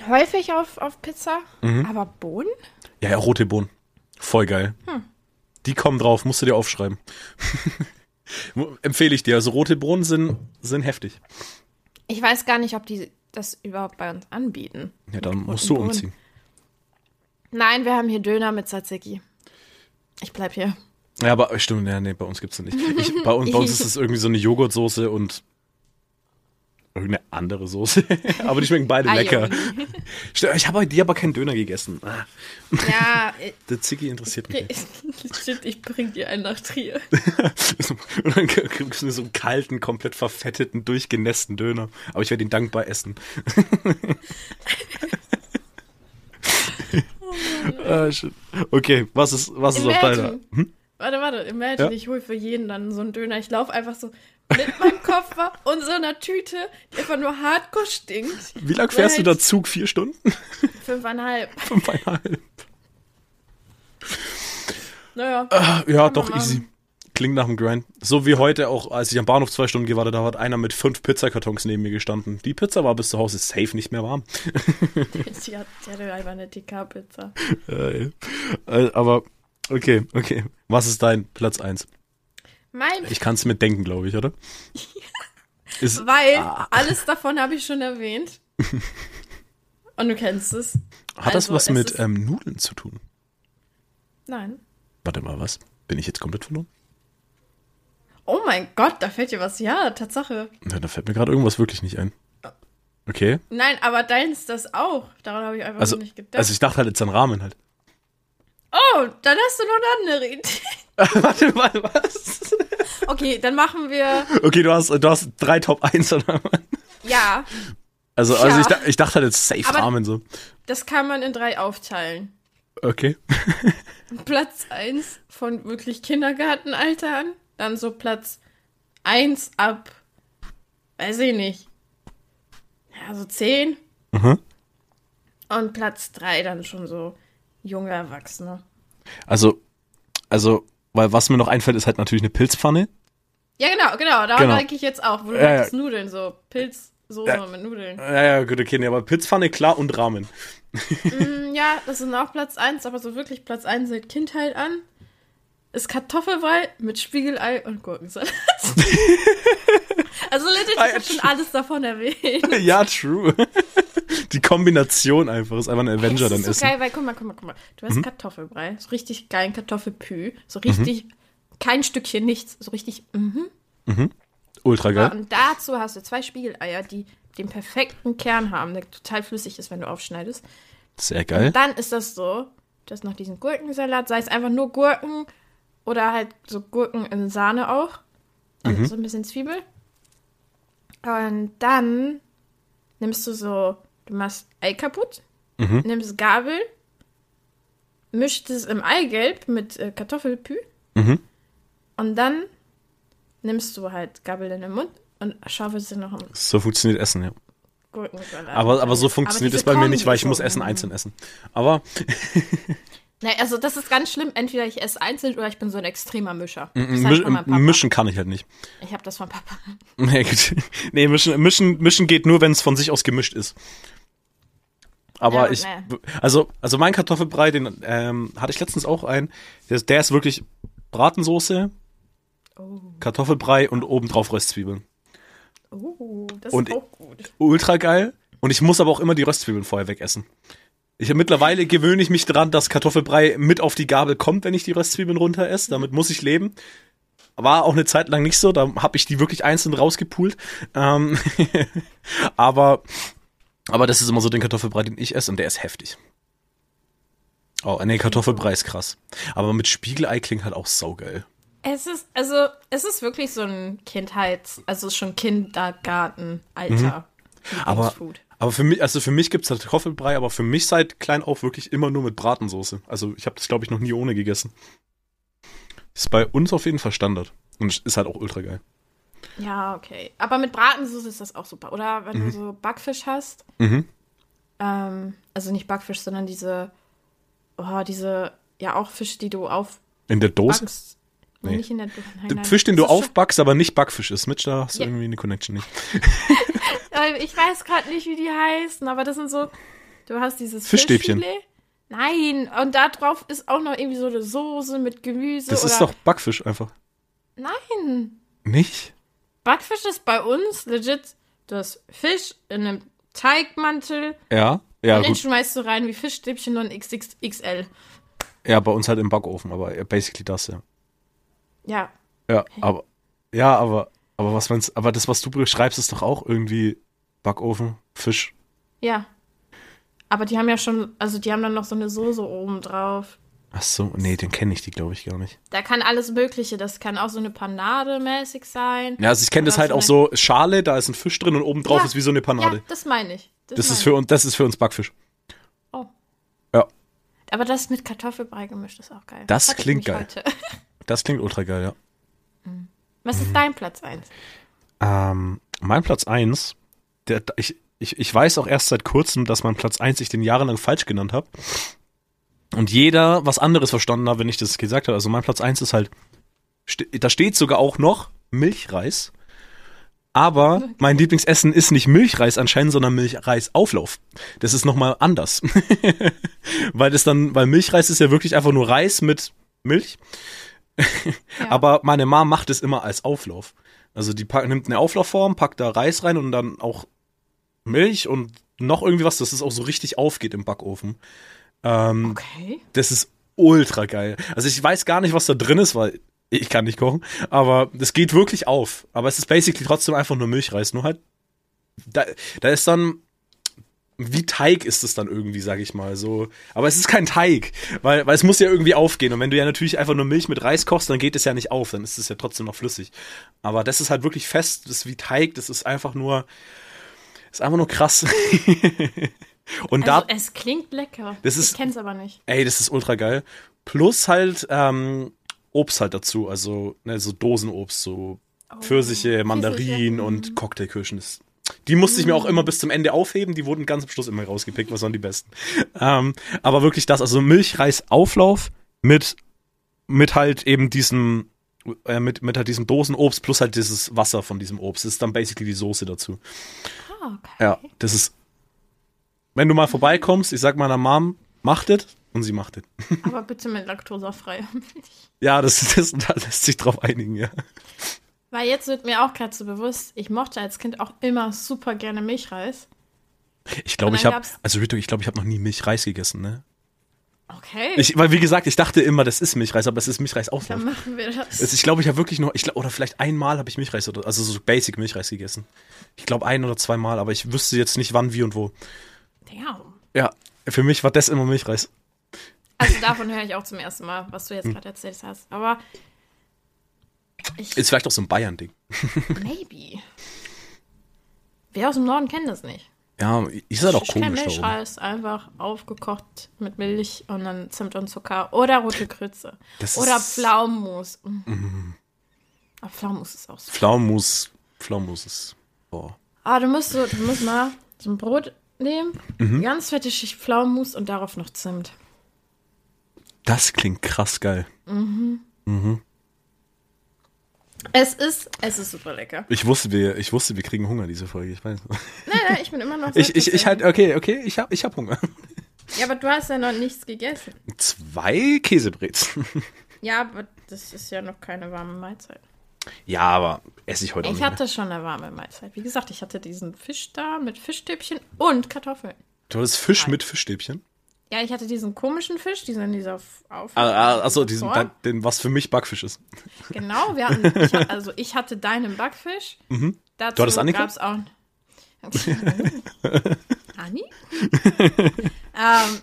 häufig auf, auf Pizza, Mhm. aber Bohnen? Ja, ja, rote Bohnen. Voll geil. Die kommen drauf, musst du dir aufschreiben. Empfehle ich dir. Also rote Bohnen sind, sind heftig. Ich weiß gar nicht, ob die das überhaupt bei uns anbieten. Ja, dann musst du Bohnen. umziehen. Nein, wir haben hier Döner mit Tzatziki. Ich bleib hier. Ja, aber stimmt, ja, nee, bei uns gibt's das nicht. Ich, bei, uns, bei uns ist es irgendwie so eine Joghurtsoße und Irgendeine andere Soße. aber die schmecken beide lecker. Stimmt, Ich habe heute die aber keinen Döner gegessen. Ah, Ja, äh, der Ziggy interessiert mich. nicht. shit, ich bring dir einen nach Trier. Und dann kriegst du so einen kalten, komplett verfetteten, durchgenässten Döner. Aber ich werde ihn dankbar essen. ah, shit. Okay, was ist, was ist auf deiner? Hm? Warte, warte, imagine, Ja? ich hole für jeden dann so einen Döner. Ich laufe einfach so mit meinem Koffer und so einer Tüte, die einfach nur hardcore stinkt. Wie lang fährst du Weil da Zug? Vier Stunden? Fünfeinhalb. Fünfeinhalb. Naja. Ah, ja, doch, easy. Klingt nach dem Grind. So wie heute auch, als ich am Bahnhof zwei Stunden gewartet habe, hat einer mit fünf Pizzakartons neben mir gestanden. Die Pizza war bis zu Hause safe nicht mehr warm. Die, hat, die hatte einfach eine TK-Pizza. Äh, äh, aber, okay, okay. Was ist dein Platz eins? Mein, Ich kann es mir denken, glaube ich, oder? Ist, weil Ah. alles davon habe ich schon erwähnt. Und du kennst es. hat das also, was es mit ähm, Nudeln zu tun? Nein. Warte mal, was? Bin ich jetzt komplett verloren? Oh mein Gott, da fällt dir was. Ja, Tatsache. Ja, da fällt mir gerade irgendwas wirklich nicht ein. Okay. Nein, aber deins das auch. Daran habe ich einfach Also, nicht gedacht. also ich dachte halt jetzt an Rahmen halt. Oh, dann hast du noch eine andere Idee. warte mal, was? Okay, dann machen wir. Okay, du hast, du hast drei Top 1 oder was? Ja, Also, also Ja. ich, ich dachte halt jetzt safe Aber- Ramen so. das kann man in drei aufteilen. Okay. Platz 1 von wirklich Kindergartenalter an. Dann so Platz 1 ab, weiß ich nicht. Ja, so 10. Mhm. Und Platz 3 dann schon so junge Erwachsene. Also, also, weil was mir noch einfällt, ist halt natürlich eine Pilzpfanne. Ja, genau, genau. Daran Genau. denke ich jetzt auch, wo du Ja, ja. Nudeln, so Pilzsoße Ja. mit Nudeln. Ja, ja, gut, okay, nee, aber Pilzpfanne, klar, und Ramen. Mm, ja, das sind auch Platz 1, aber so wirklich Platz 1 seit Kindheit an. Ist Kartoffelbrei mit Spiegelei und Gurkensalat. also legit, ich ja, habe schon alles davon erwähnt. ja, true. Die Kombination einfach ist einfach ein Avenger das dann ist so essen. geil, weil guck mal, guck mal, guck mal. Du hast Kartoffelbrei, so richtig geilen Kartoffelpü, so richtig kein Stückchen nichts, so richtig mhm. Ultra Ja, geil. und dazu hast du zwei Spiegeleier, die den perfekten Kern haben, der total flüssig ist, wenn du aufschneidest. Sehr geil. Dann ist das so, du hast noch diesen Gurkensalat, sei es einfach nur Gurken oder halt so Gurken in Sahne auch. Und so ein bisschen Zwiebel. Und dann nimmst du so, du machst Ei kaputt, nimmst Gabel, mischt es im Eigelb mit äh, Kartoffelpü Mhm. und dann nimmst du halt Gabel in den Mund und schaufelst dir noch einen So funktioniert Essen, ja. Aber, aber so funktioniert es bei mir nicht, weil ich muss Essen einzeln essen. Aber Nee, also das ist ganz schlimm. Entweder ich esse einzeln oder ich bin so ein extremer Mischer. Mischen kann ich halt nicht. Ich habe das von Papa. Nee, gut. nee mischen, mischen, mischen geht nur, wenn es von sich aus gemischt ist. Aber Ja, ich, nee. also, also mein Kartoffelbrei, den ähm, hatte ich letztens auch einen. Der, ist- der ist wirklich Bratensoße, Oh, Kartoffelbrei und obendrauf Röstzwiebeln. oh das Und- ist auch gut. Ultra geil. Und ich muss aber auch immer die Röstzwiebeln vorher wegessen. Ich mittlerweile gewöhne ich mich dran, dass Kartoffelbrei mit auf die Gabel kommt, wenn ich die Röstzwiebeln runter esse. Damit muss ich leben. War auch eine Zeit lang nicht so, da habe ich die wirklich einzeln rausgepult. Ähm, aber, aber das ist immer so den Kartoffelbrei, den ich esse und der ist heftig. Oh, nee, Kartoffelbrei ist krass. Aber mit Spiegelei klingt halt auch saugeil. Es ist, also, es ist wirklich so ein Kindheits-, also schon Kindergartenalter. Mhm. Aber. Aber für mich, also für mich gibt's halt Kartoffelbrei, aber für mich seit klein auf wirklich immer nur mit Bratensoße. Also ich habe das, glaube ich, noch nie ohne gegessen. Ist bei uns auf jeden Fall Standard. Und ist halt auch ultra geil. Ja, okay. Aber mit Bratensoße ist das auch super. Oder wenn du so Backfisch hast, Mhm. ähm, also nicht Backfisch, sondern diese, oh, diese, ja auch Fisch, die du aufbackst. In der Dose. Nee. Nee. Nicht in der Dose. Nein, nein. Fisch, den du aufbackst, aber nicht Backfisch ist. Mitch, da hast du Ja. irgendwie eine Connection nicht. Ich weiß gerade nicht, wie die heißen, aber das sind so. Du hast dieses Fischstäbchen. Fischfilet. Nein, und da drauf ist auch noch irgendwie so eine Soße mit Gemüse. Das ist doch Backfisch einfach. Nein. Nicht? Backfisch ist bei uns legit. Du hast Fisch in einem Teigmantel Ja. Ja, und den gut. schmeißt du rein wie Fischstäbchen in XXXL. Ja, bei uns halt im Backofen, aber basically das, ja. Ja. Ja, aber. Ja, aber. Aber was meinst, aber das, was du beschreibst, ist doch auch irgendwie Backofen, Fisch. Ja. Aber die haben ja schon, also die haben dann noch so eine Soße oben drauf. Ach so, nee, den kenne ich die, glaube ich, gar nicht. Da kann alles Mögliche. Das kann auch so eine Panade mäßig sein. Ja, also ich kenne das halt auch so Schale, da ist ein Fisch drin und oben drauf Ja. ist wie so eine Panade. Ja, das meine ich. das ist meine für uns, das ist für uns Backfisch. Oh. Ja, Aber das mit Kartoffelbrei gemischt ist auch geil. Das ich klingt geil. Heute. das klingt ultra geil, ja. Was ist dein Platz 1? Ähm, mein Platz eins, der, ich, ich, ich weiß auch erst seit kurzem, dass mein Platz eins ich den jahrelang falsch genannt habe. Und jeder was anderes verstanden hat, wenn ich das gesagt habe. Also mein Platz eins ist halt, da steht sogar auch noch Milchreis. Aber mein Lieblingsessen ist nicht Milchreis anscheinend, sondern Milchreisauflauf. Das ist nochmal anders. weil das dann, weil Milchreis ist ja wirklich einfach nur Reis mit Milch. Ja. Aber meine Mom macht es immer als Auflauf. Also die pack, nimmt eine Auflaufform, packt da Reis rein und dann auch Milch und noch irgendwie was, dass es auch so richtig aufgeht im Backofen. Ähm, Okay. Das ist ultra geil. Also ich weiß gar nicht, was da drin ist, weil ich kann nicht kochen, aber das geht wirklich auf. Aber es ist basically trotzdem einfach nur Milchreis, nur halt da, da ist dann wie Teig ist es dann irgendwie, sag ich mal so. Aber es ist kein Teig, weil, weil es muss ja irgendwie aufgehen. Und wenn du ja natürlich einfach nur Milch mit Reis kochst, dann geht es ja nicht auf, dann ist es ja trotzdem noch flüssig. Aber das ist halt wirklich fest, das ist wie Teig, das ist einfach nur, ist einfach nur krass. Und da, Also es klingt lecker. Das ist- ich kenn's aber nicht. Ey, das ist ultra geil. Plus halt ähm, Obst halt dazu, also ne, so Dosenobst, so Pfirsiche, Mandarinen und Cocktailkirschen. Das, die musste ich mir auch immer bis zum Ende aufheben, die wurden ganz am Schluss immer rausgepickt, was waren die besten. Ähm, aber wirklich das, also Milchreisauflauf mit, mit halt eben diesem, äh, mit, mit halt diesem Dosenobst plus halt dieses Wasser von diesem Obst. Das ist dann basically die Soße dazu. Ah, okay. Ja, das ist. Wenn du mal vorbeikommst, ich sag meiner Mom, macht es und sie macht es. Aber bitte mit laktosefreier Milch. Ja, das, das, da lässt sich drauf einigen, ja. Weil jetzt wird mir auch gerade so bewusst, ich mochte als Kind auch immer super gerne Milchreis. Ich glaube, ich habe, also Rito, ich glaube, ich habe noch nie Milchreis gegessen, ne? Okay. Ich, weil wie gesagt, ich dachte immer, das ist Milchreis, aber es ist Milchreisauflauf. dann machen wir das. Also ich glaube, ich habe wirklich nur, ich glaub, oder vielleicht einmal habe ich Milchreis oder also so Basic Milchreis gegessen. Ich glaube ein oder zweimal, aber ich wüsste jetzt nicht wann, wie und wo. Damn. Ja, für mich war das immer Milchreis. Also davon höre ich auch zum ersten Mal, was Hm. du jetzt gerade erzählt hast. Aber ich, Ist vielleicht auch so ein Bayern-Ding. maybe. Wir aus dem Norden kennen das nicht. Ja, ist ja doch ich kenne komisch. Milchreis einfach aufgekocht mit Milch und dann Zimt und Zucker oder rote Grütze. Oder Pflaumenmus. Mhm. Aber Pflaumenmus ist auch so. Pflaumenmus, Pflaumenmus ist, boah. Ah, du musst so, du musst mal so ein Brot nehmen, Mhm. ganz fette Schicht Pflaumenmus und darauf noch Zimt. Das klingt krass geil. Es ist, es ist super lecker. Ich wusste, wir, ich wusste, wir kriegen Hunger, diese Folge, ich weiß. Nein, nein, ich bin immer noch. Ich, ich, ich halt, okay, okay, ich hab, ich hab Hunger. Ja, aber du hast ja noch nichts gegessen. Zwei Käsebrezen. Ja, aber das ist ja noch keine warme Mahlzeit. Ja, aber esse ich heute auch Ich hatte schon eine warme Mahlzeit. Wie gesagt, ich hatte diesen Fisch da mit Fischstäbchen und Kartoffeln. Du hattest Fisch mit Fischstäbchen? Ja, ich hatte diesen komischen Fisch, diesen dieser Auf. Ah, ah, achso, diesen, den, was für mich Backfisch ist. Genau, wir hatten, ich, also ich hatte deinen Backfisch. Dazu Mhm. Du hattest Annika? gab's auch. Anni? ähm,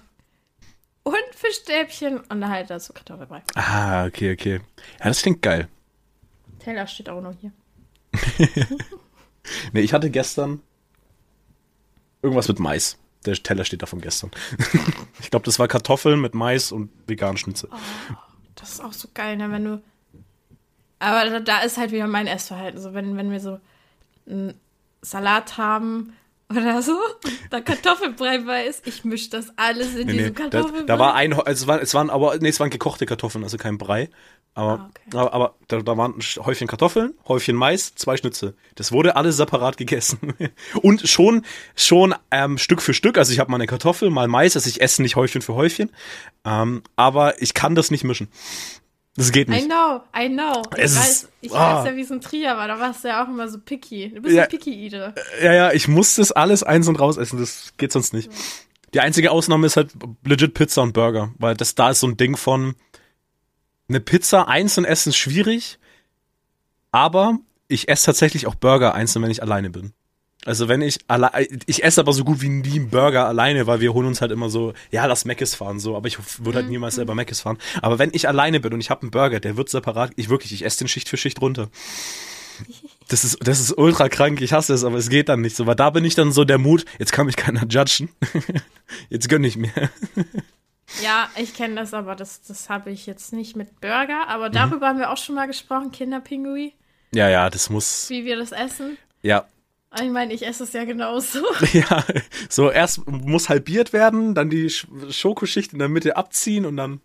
und Fischstäbchen und halt dazu Kartoffelbrei. Ah, okay, okay. Ja, das klingt geil. Teller steht auch noch hier. Nee, ich hatte gestern irgendwas mit Mais. Der Teller steht da von gestern. ich glaube, das war Kartoffeln mit Mais und veganen Schnitzel. Das ist auch so geil, ne, wenn du. Aber da, da ist halt wieder mein Essverhalten. So, wenn, wenn wir so einen Salat haben oder so, da Kartoffelbrei bei ist, ich mische das alles in Nee, diesem nee, da, Kartoffelbrei. da war ein, also es waren, es waren aber, nee, es waren gekochte Kartoffeln, also kein Brei. Aber, Ah, okay. aber, aber da, da waren ein Häufchen Kartoffeln, Häufchen Mais, zwei Schnitzel. Das wurde alles separat gegessen. Und schon, schon ähm, Stück für Stück. Also ich habe mal eine Kartoffel, mal Mais, also ich esse nicht Häufchen für Häufchen. Ähm, aber ich kann das nicht mischen. Das geht I nicht. know, I know. Ich Es weiß, ist- ich ah. weiß ja, wie es ein Trier war. Da warst du ja auch immer so picky. Du bist Ja. ein Picky-Eater. Ja, ja, ich muss das alles einzeln raus essen. Das geht sonst nicht. Die einzige Ausnahme ist halt legit Pizza und Burger, weil das da ist so ein Ding von eine Pizza einzeln essen ist schwierig, aber ich esse tatsächlich auch Burger einzeln, wenn ich alleine bin. Also wenn ich allein, ich esse aber so gut wie nie einen Burger alleine, weil wir holen uns halt immer so, ja, lass Meckes fahren, so, aber ich würde halt niemals selber Meckes fahren. Aber wenn ich alleine bin und ich habe einen Burger, der wird separat, ich wirklich, ich esse den Schicht für Schicht runter. Das ist, das ist ultra krank, ich hasse es, aber es geht dann nicht so, weil da bin ich dann so der Mut, jetzt kann mich keiner judgen. Jetzt gönn ich mir. Ja, ich kenne das, aber das, das habe ich jetzt nicht mit Burger. Aber darüber haben wir auch schon mal gesprochen, Kinderpingui, Ja, ja, das muss, wie wir das essen. ja, Ich meine, ich esse es ja genauso. Ja, so erst muss halbiert werden, dann die Sch- Schokoschicht in der Mitte abziehen und dann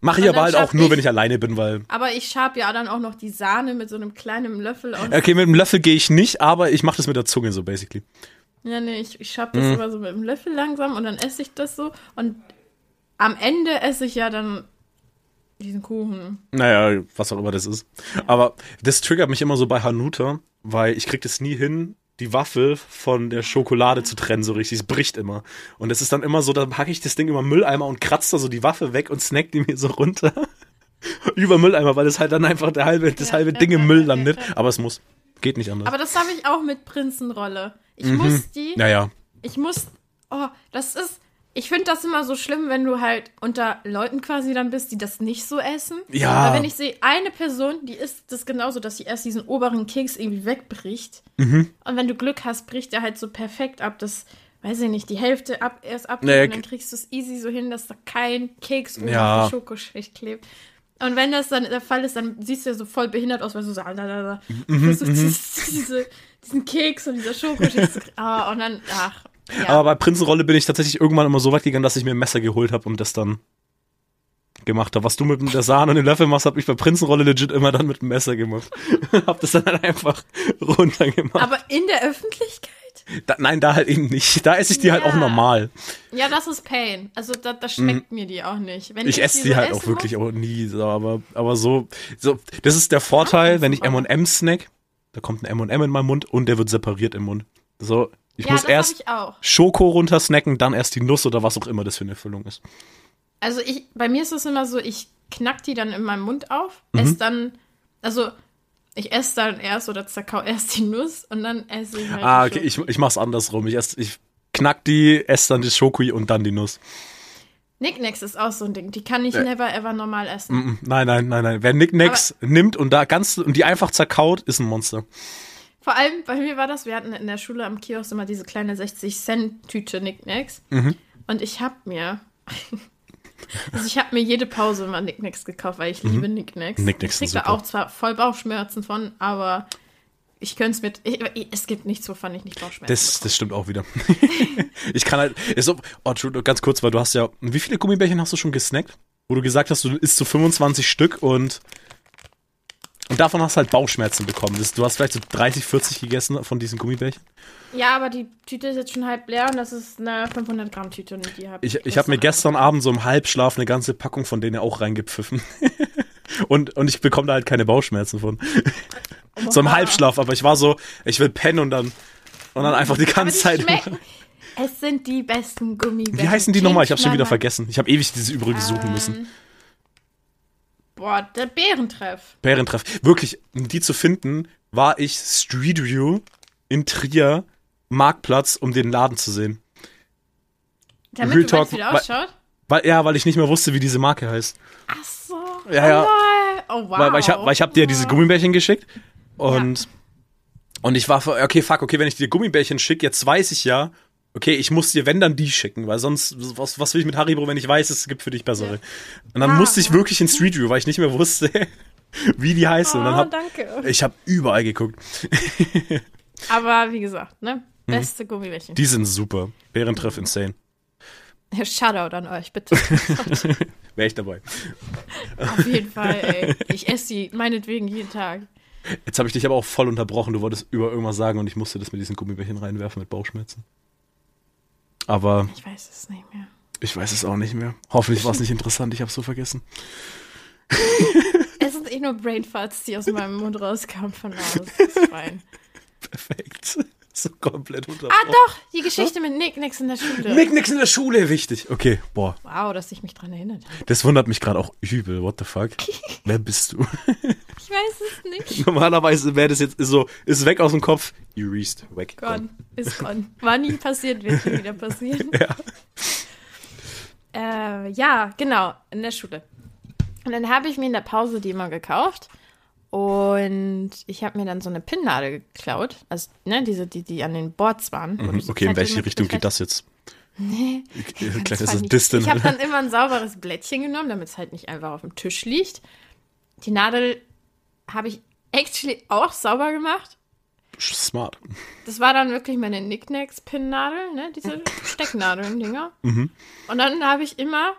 mache ich aber halt auch nur, ich- wenn ich alleine bin, weil Aber ich schab ja dann auch noch die Sahne mit so einem kleinen Löffel aus. okay, mit dem Löffel gehe ich nicht, aber ich mache das mit der Zunge so basically. Ja, nee, ich, ich schab das Mhm. immer so mit dem Löffel langsam und dann esse ich das so. Und am Ende esse ich ja dann diesen Kuchen. Naja, was auch immer das ist. Aber das triggert mich immer so bei Hanuta, weil ich krieg das nie hin, die Waffel von der Schokolade zu trennen so richtig. Es bricht immer. Und es ist dann immer so, dann packe ich das Ding über Mülleimer und kratze da so die Waffe weg und snack die mir so runter. über Mülleimer, weil das halt dann einfach der halbe, das Ja, halbe ja, Ding im Müll landet. Aber es muss. Geht nicht anders. Aber das habe ich auch mit Prinzenrolle. Ich Mhm. muss die, naja. ich muss, oh, das ist, ich finde das immer so schlimm, wenn du halt unter Leuten quasi dann bist, die das nicht so essen. Ja. Weil wenn ich sehe, eine Person, die isst das genauso, dass sie erst diesen oberen Keks irgendwie wegbricht. Mhm. Und wenn du Glück hast, bricht er halt so perfekt ab, dass, weiß ich nicht, die Hälfte ab, erst ab Naja, und dann kriegst du es easy so hin, dass da kein Keks oben Ja. auf der Schokoschicht klebt. Und wenn das dann der Fall ist, dann siehst du ja so voll behindert aus, weil du so, ah, da, da, da, Mhm, versuchst diese, diese, diesen Keks und dieser Schokoschicht zu kriegen. Ah, und dann, ach, ja. Aber bei Prinzenrolle bin ich tatsächlich irgendwann immer so weit gegangen, dass ich mir ein Messer geholt habe und das dann gemacht habe. Was du mit der Sahne und dem Löffel machst, habe ich bei Prinzenrolle legit immer dann mit dem Messer gemacht. hab das dann halt einfach runtergemacht. Aber in der Öffentlichkeit? Da, nein, da halt eben nicht. Da esse ich die halt Ja. auch normal. Ja, das ist Pain. Also da, da schmeckt mir die auch nicht. Wenn Mhm. Ich esse die so halt auch wirklich muss- auch nie. So, aber, aber so, so, das ist der Vorteil, wenn ich. M&M snack, da kommt ein M&M in meinen Mund und der wird separiert im Mund. So, ich ja, muss erst ich. Schoko runter snacken, dann erst die Nuss oder was auch immer das für eine Füllung ist. Also ich, bei mir ist es immer so, ich knack die dann in meinem Mund auf, Mhm. esse dann, also ich esse dann erst oder zerkau erst die Nuss und dann esse ich halt Ah, okay, ich, ich mach's andersrum. Ich, ess, ich knack die, esse dann die Schokoi und dann die Nuss. Nicknacks ist auch so ein Ding, die kann ich Ja. never ever normal essen. Mm, Nein, nein, nein, nein. Wer Nicknacks nimmt und da ganz und die einfach zerkaut, ist ein Monster. Vor allem bei mir war das, wir hatten in der Schule am Kiosk immer diese kleine 60-Cent-Tüte Nicknacks. Mhm. Und ich hab mir, also ich habe mir jede Pause immer Nicknacks gekauft, weil ich liebe Nicknacks. Mhm. Nicknacks ich sind krieg da super. auch zwar voll Bauchschmerzen von, aber ich könnte es mit, ich, es gibt nichts, wovon ich nicht Bauchschmerzen Das, das stimmt auch wieder. ich kann halt, ist so, oh, ganz kurz, weil du hast ja, wie viele Gummibärchen hast du schon gesnackt? Wo du gesagt hast, du isst so 25 Stück und und davon hast du halt Bauchschmerzen bekommen. Das, du hast vielleicht so 30, 40 gegessen von diesen Gummibärchen. Ja, aber die Tüte ist jetzt schon halb leer und das ist eine 500 Gramm Tüte und die habe Ich, ich habe mir gestern Abend so im Halbschlaf eine ganze Packung von denen auch reingepfiffen. und, und ich bekomme da halt keine Bauchschmerzen von. so im Halbschlaf, aber ich war so, ich will pennen und dann, und dann einfach die ganze Zeit. Es sind die besten Gummibärchen. Wie heißen die nochmal? Ich habe schon wieder vergessen. Ich habe ewig diese übrige suchen müssen. Boah, der Bärentreff. Bärentreff. Wirklich, um die zu finden, war ich Street View in Trier, Marktplatz, um den Laden zu sehen. Damit Real du weißt, Talk, wie der ausschaut? Weil, ja, weil ich nicht mehr wusste, wie diese Marke heißt. Ach so. Ja, ja. Oh, wow. Weil, weil ich habe hab dir diese Gummibärchen geschickt und, und ich war, okay, fuck, okay, wenn ich dir Gummibärchen schicke, jetzt weiß ich ja, okay, ich muss dir, wenn dann die schicken, weil sonst, was, was will ich mit Haribo, wenn ich weiß, es gibt für dich bessere. Und dann Ah. musste ich wirklich in Street View, weil ich nicht mehr wusste, wie die heißen. und dann Oh, hab, danke. ich habe überall geguckt. Aber wie gesagt, ne? Beste Gummibärchen. Mhm. Die sind super. Bärentreff insane. Shoutout an euch, bitte. Wäre ich dabei. Auf jeden Fall, ey. Ich esse die meinetwegen jeden Tag. Jetzt habe ich dich aber auch voll unterbrochen. Du wolltest über irgendwas sagen und ich musste das mit diesen Gummibärchen reinwerfen mit Bauchschmerzen. Aber Ich weiß es nicht mehr. ich weiß es auch nicht mehr. Hoffentlich war es nicht interessant. Ich habe so vergessen. Es sind eh nur Brainfarts, die aus meinem Mund rauskamen von da aus. Das ist fein. Perfekt. So komplett Ah, unterbrochen. doch, die Geschichte mit Nick Nix in der Schule. Nick nix in der Schule, wichtig. Okay, boah. Wow, dass ich mich dran erinnert habe. Das wundert mich gerade auch übel. What the fuck? Wer bist du? Ich weiß es nicht. Normalerweise wäre das jetzt so, ist weg aus dem Kopf. Erased, weg. Gone. Ist gone. War nie passiert, wird nie wieder passieren. Ja. Äh, ja, genau, in der Schule. Und dann habe ich mir in der Pause die immer gekauft. Und ich habe mir dann so eine Pinnnadel geklaut. Also, ne, diese, die, die an den Boards waren. so Okay, in welche Richtung geht das jetzt? Nee. Das war nicht- Distant. Ich habe dann immer ein sauberes Blättchen genommen, damit es halt nicht einfach auf dem Tisch liegt. Die Nadel habe ich actually auch sauber gemacht. Smart. Das war dann wirklich meine Knickknacks-Pin-Nadel, ne? Diese Stecknadeln-Dinger. Und dann habe ich immer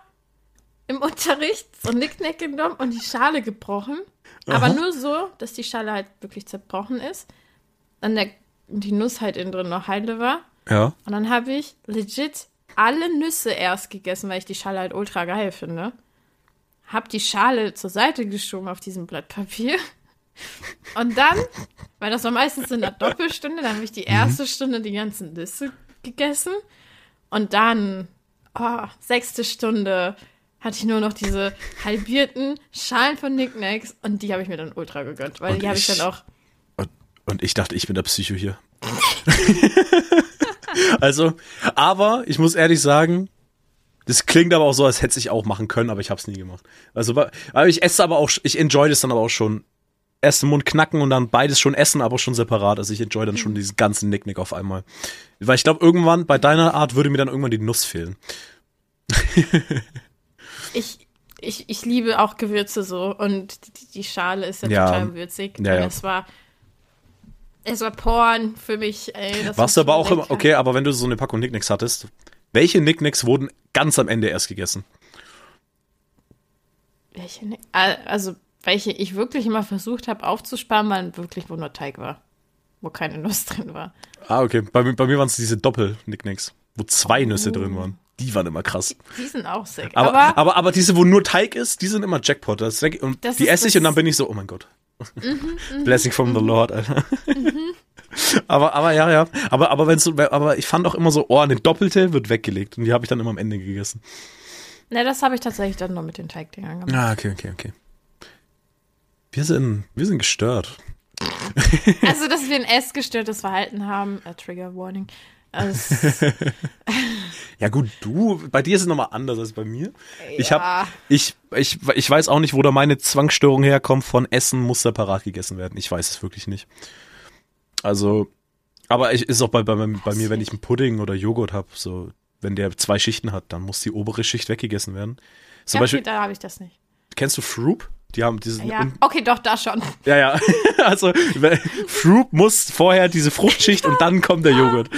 im Unterricht so ein Knickknack genommen und die Schale gebrochen. Aber nur so, dass die Schale halt wirklich zerbrochen ist. Dann der, die Nuss halt innen drin noch heile war. Ja. Und dann habe ich legit alle Nüsse erst gegessen, weil ich die Schale halt ultra geil finde. Hab die Schale zur Seite geschoben auf diesem Blatt Papier. Und dann, weil das war meistens in der Doppelstunde, dann habe ich die erste Stunde die ganzen Nüsse gegessen. Und dann, oh, sechste Stunde, hatte ich nur noch diese halbierten Schalen von Knickknacks und die habe ich mir dann ultra gegönnt, weil Und die habe ich ich- dann auch. Und, und ich dachte, ich bin der Psycho hier. also, aber ich muss ehrlich sagen, das klingt aber auch so, als hätte ich auch machen können, aber ich habe es nie gemacht. Also, aber ich esse aber auch, ich enjoy das dann aber auch schon. Erst im Mund knacken und dann beides schon essen, aber schon separat. Also ich enjoy dann schon diesen ganzen Nicknick auf einmal. Weil ich glaube, irgendwann, bei deiner Art würde mir dann irgendwann die Nuss fehlen. Ich, ich, ich liebe auch Gewürze so und die, die Schale ist ja, Ja. total würzig. Ja, ja. es war es war Porn für mich. Ey, Warst du aber auch immer, okay, aber wenn du so eine Packung Nicknicks hattest, welche Nicknicks wurden ganz am Ende erst gegessen? Welche, also welche ich wirklich immer versucht habe aufzusparen, waren wirklich, wo nur Teig war. Wo keine Nuss drin war. Ah, okay. Bei, mir- bei mir waren es diese Doppel-Nicknicks, wo zwei Nüsse Oh. drin waren. Die waren immer krass. Die sind auch sick. Aber, Aber, aber, aber, diese, wo nur Teig ist, die sind immer Jackpot. Das ist und Das die esse ich und dann bin ich so, oh mein Gott. Mhm, Blessing from the Lord, Alter. aber, aber ja, ja. Aber, aber wenn's aber ich fand auch immer so, oh, eine doppelte wird weggelegt. Und die habe ich dann immer am Ende gegessen. ne, das habe ich tatsächlich dann nur mit den Teigdingern gemacht. Ah, okay, okay, okay. Wir sind, wir sind gestört. Also, dass wir ein essgestörtes Verhalten haben, äh, Trigger Warning. Also, Ja gut, du, bei dir ist es nochmal anders als bei mir. Ich Ja. hab, ich, ich, ich weiß auch nicht, wo da meine Zwangsstörung herkommt von Essen muss separat gegessen werden. Ich weiß es wirklich nicht. Also, aber ich, ist auch bei, bei, bei mir, wenn ich einen Pudding oder Joghurt hab, so, wenn der zwei Schichten hat, dann muss die obere Schicht weggegessen werden. Zum ja, okay, Beispiel, da habe ich das nicht. kennst du Froop? Die haben diesen, Ja, okay, doch, da schon. ja, ja. also, Froop muss vorher diese Fruchtschicht und dann kommt der Joghurt.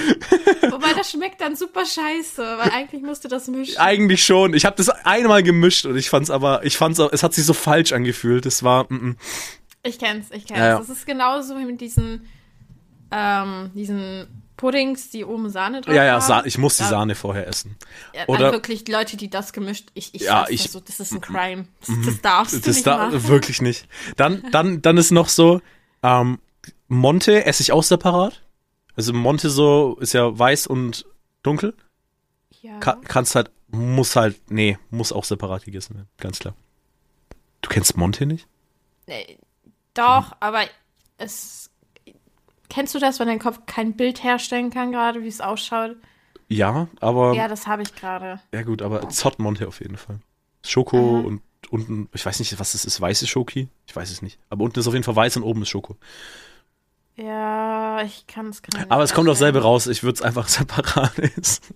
Wobei das schmeckt dann super scheiße, weil eigentlich musst du das mischen. Eigentlich schon. Ich habe das einmal gemischt und ich fand's aber, ich fand's, auch- es hat sich so falsch angefühlt. Das war, mm, mm. Ich kenn's, ich kenn's. Ja, ja. Das ist genauso wie mit diesen, ähm, diesen Puddings, die oben Sahne drauf ja, ja. Sa ich muss die Sahne vorher essen. Ja, oder- wirklich Leute, die das gemischt, ich, ich Ja, ich- Mhm. so, das ist ein Crime. Das, das darfst du Das nicht da machen. wirklich nicht. Dann, dann, dann ist noch so, ähm, Monte esse ich auch separat. Also Monte so ist ja weiß und dunkel. Ja. Ka kannst halt, muss halt, nee, muss auch separat gegessen werden. Ganz klar. Du kennst Monte nicht? Nee, Doch, aber es. Kennst du das, wenn dein Kopf kein Bild herstellen kann, gerade wie es ausschaut? Ja, aber, Ja, ja, das habe ich gerade. gut, aber Zott Monte auf jeden Fall. Schoko und unten, ich weiß nicht, was das ist, weiße Schoki? Ich weiß es nicht. Aber unten ist auf jeden Fall weiß und oben ist Schoko. Ja, ich kann es gerade. Aber es kommt auch selber raus, ich würde es einfach separat essen.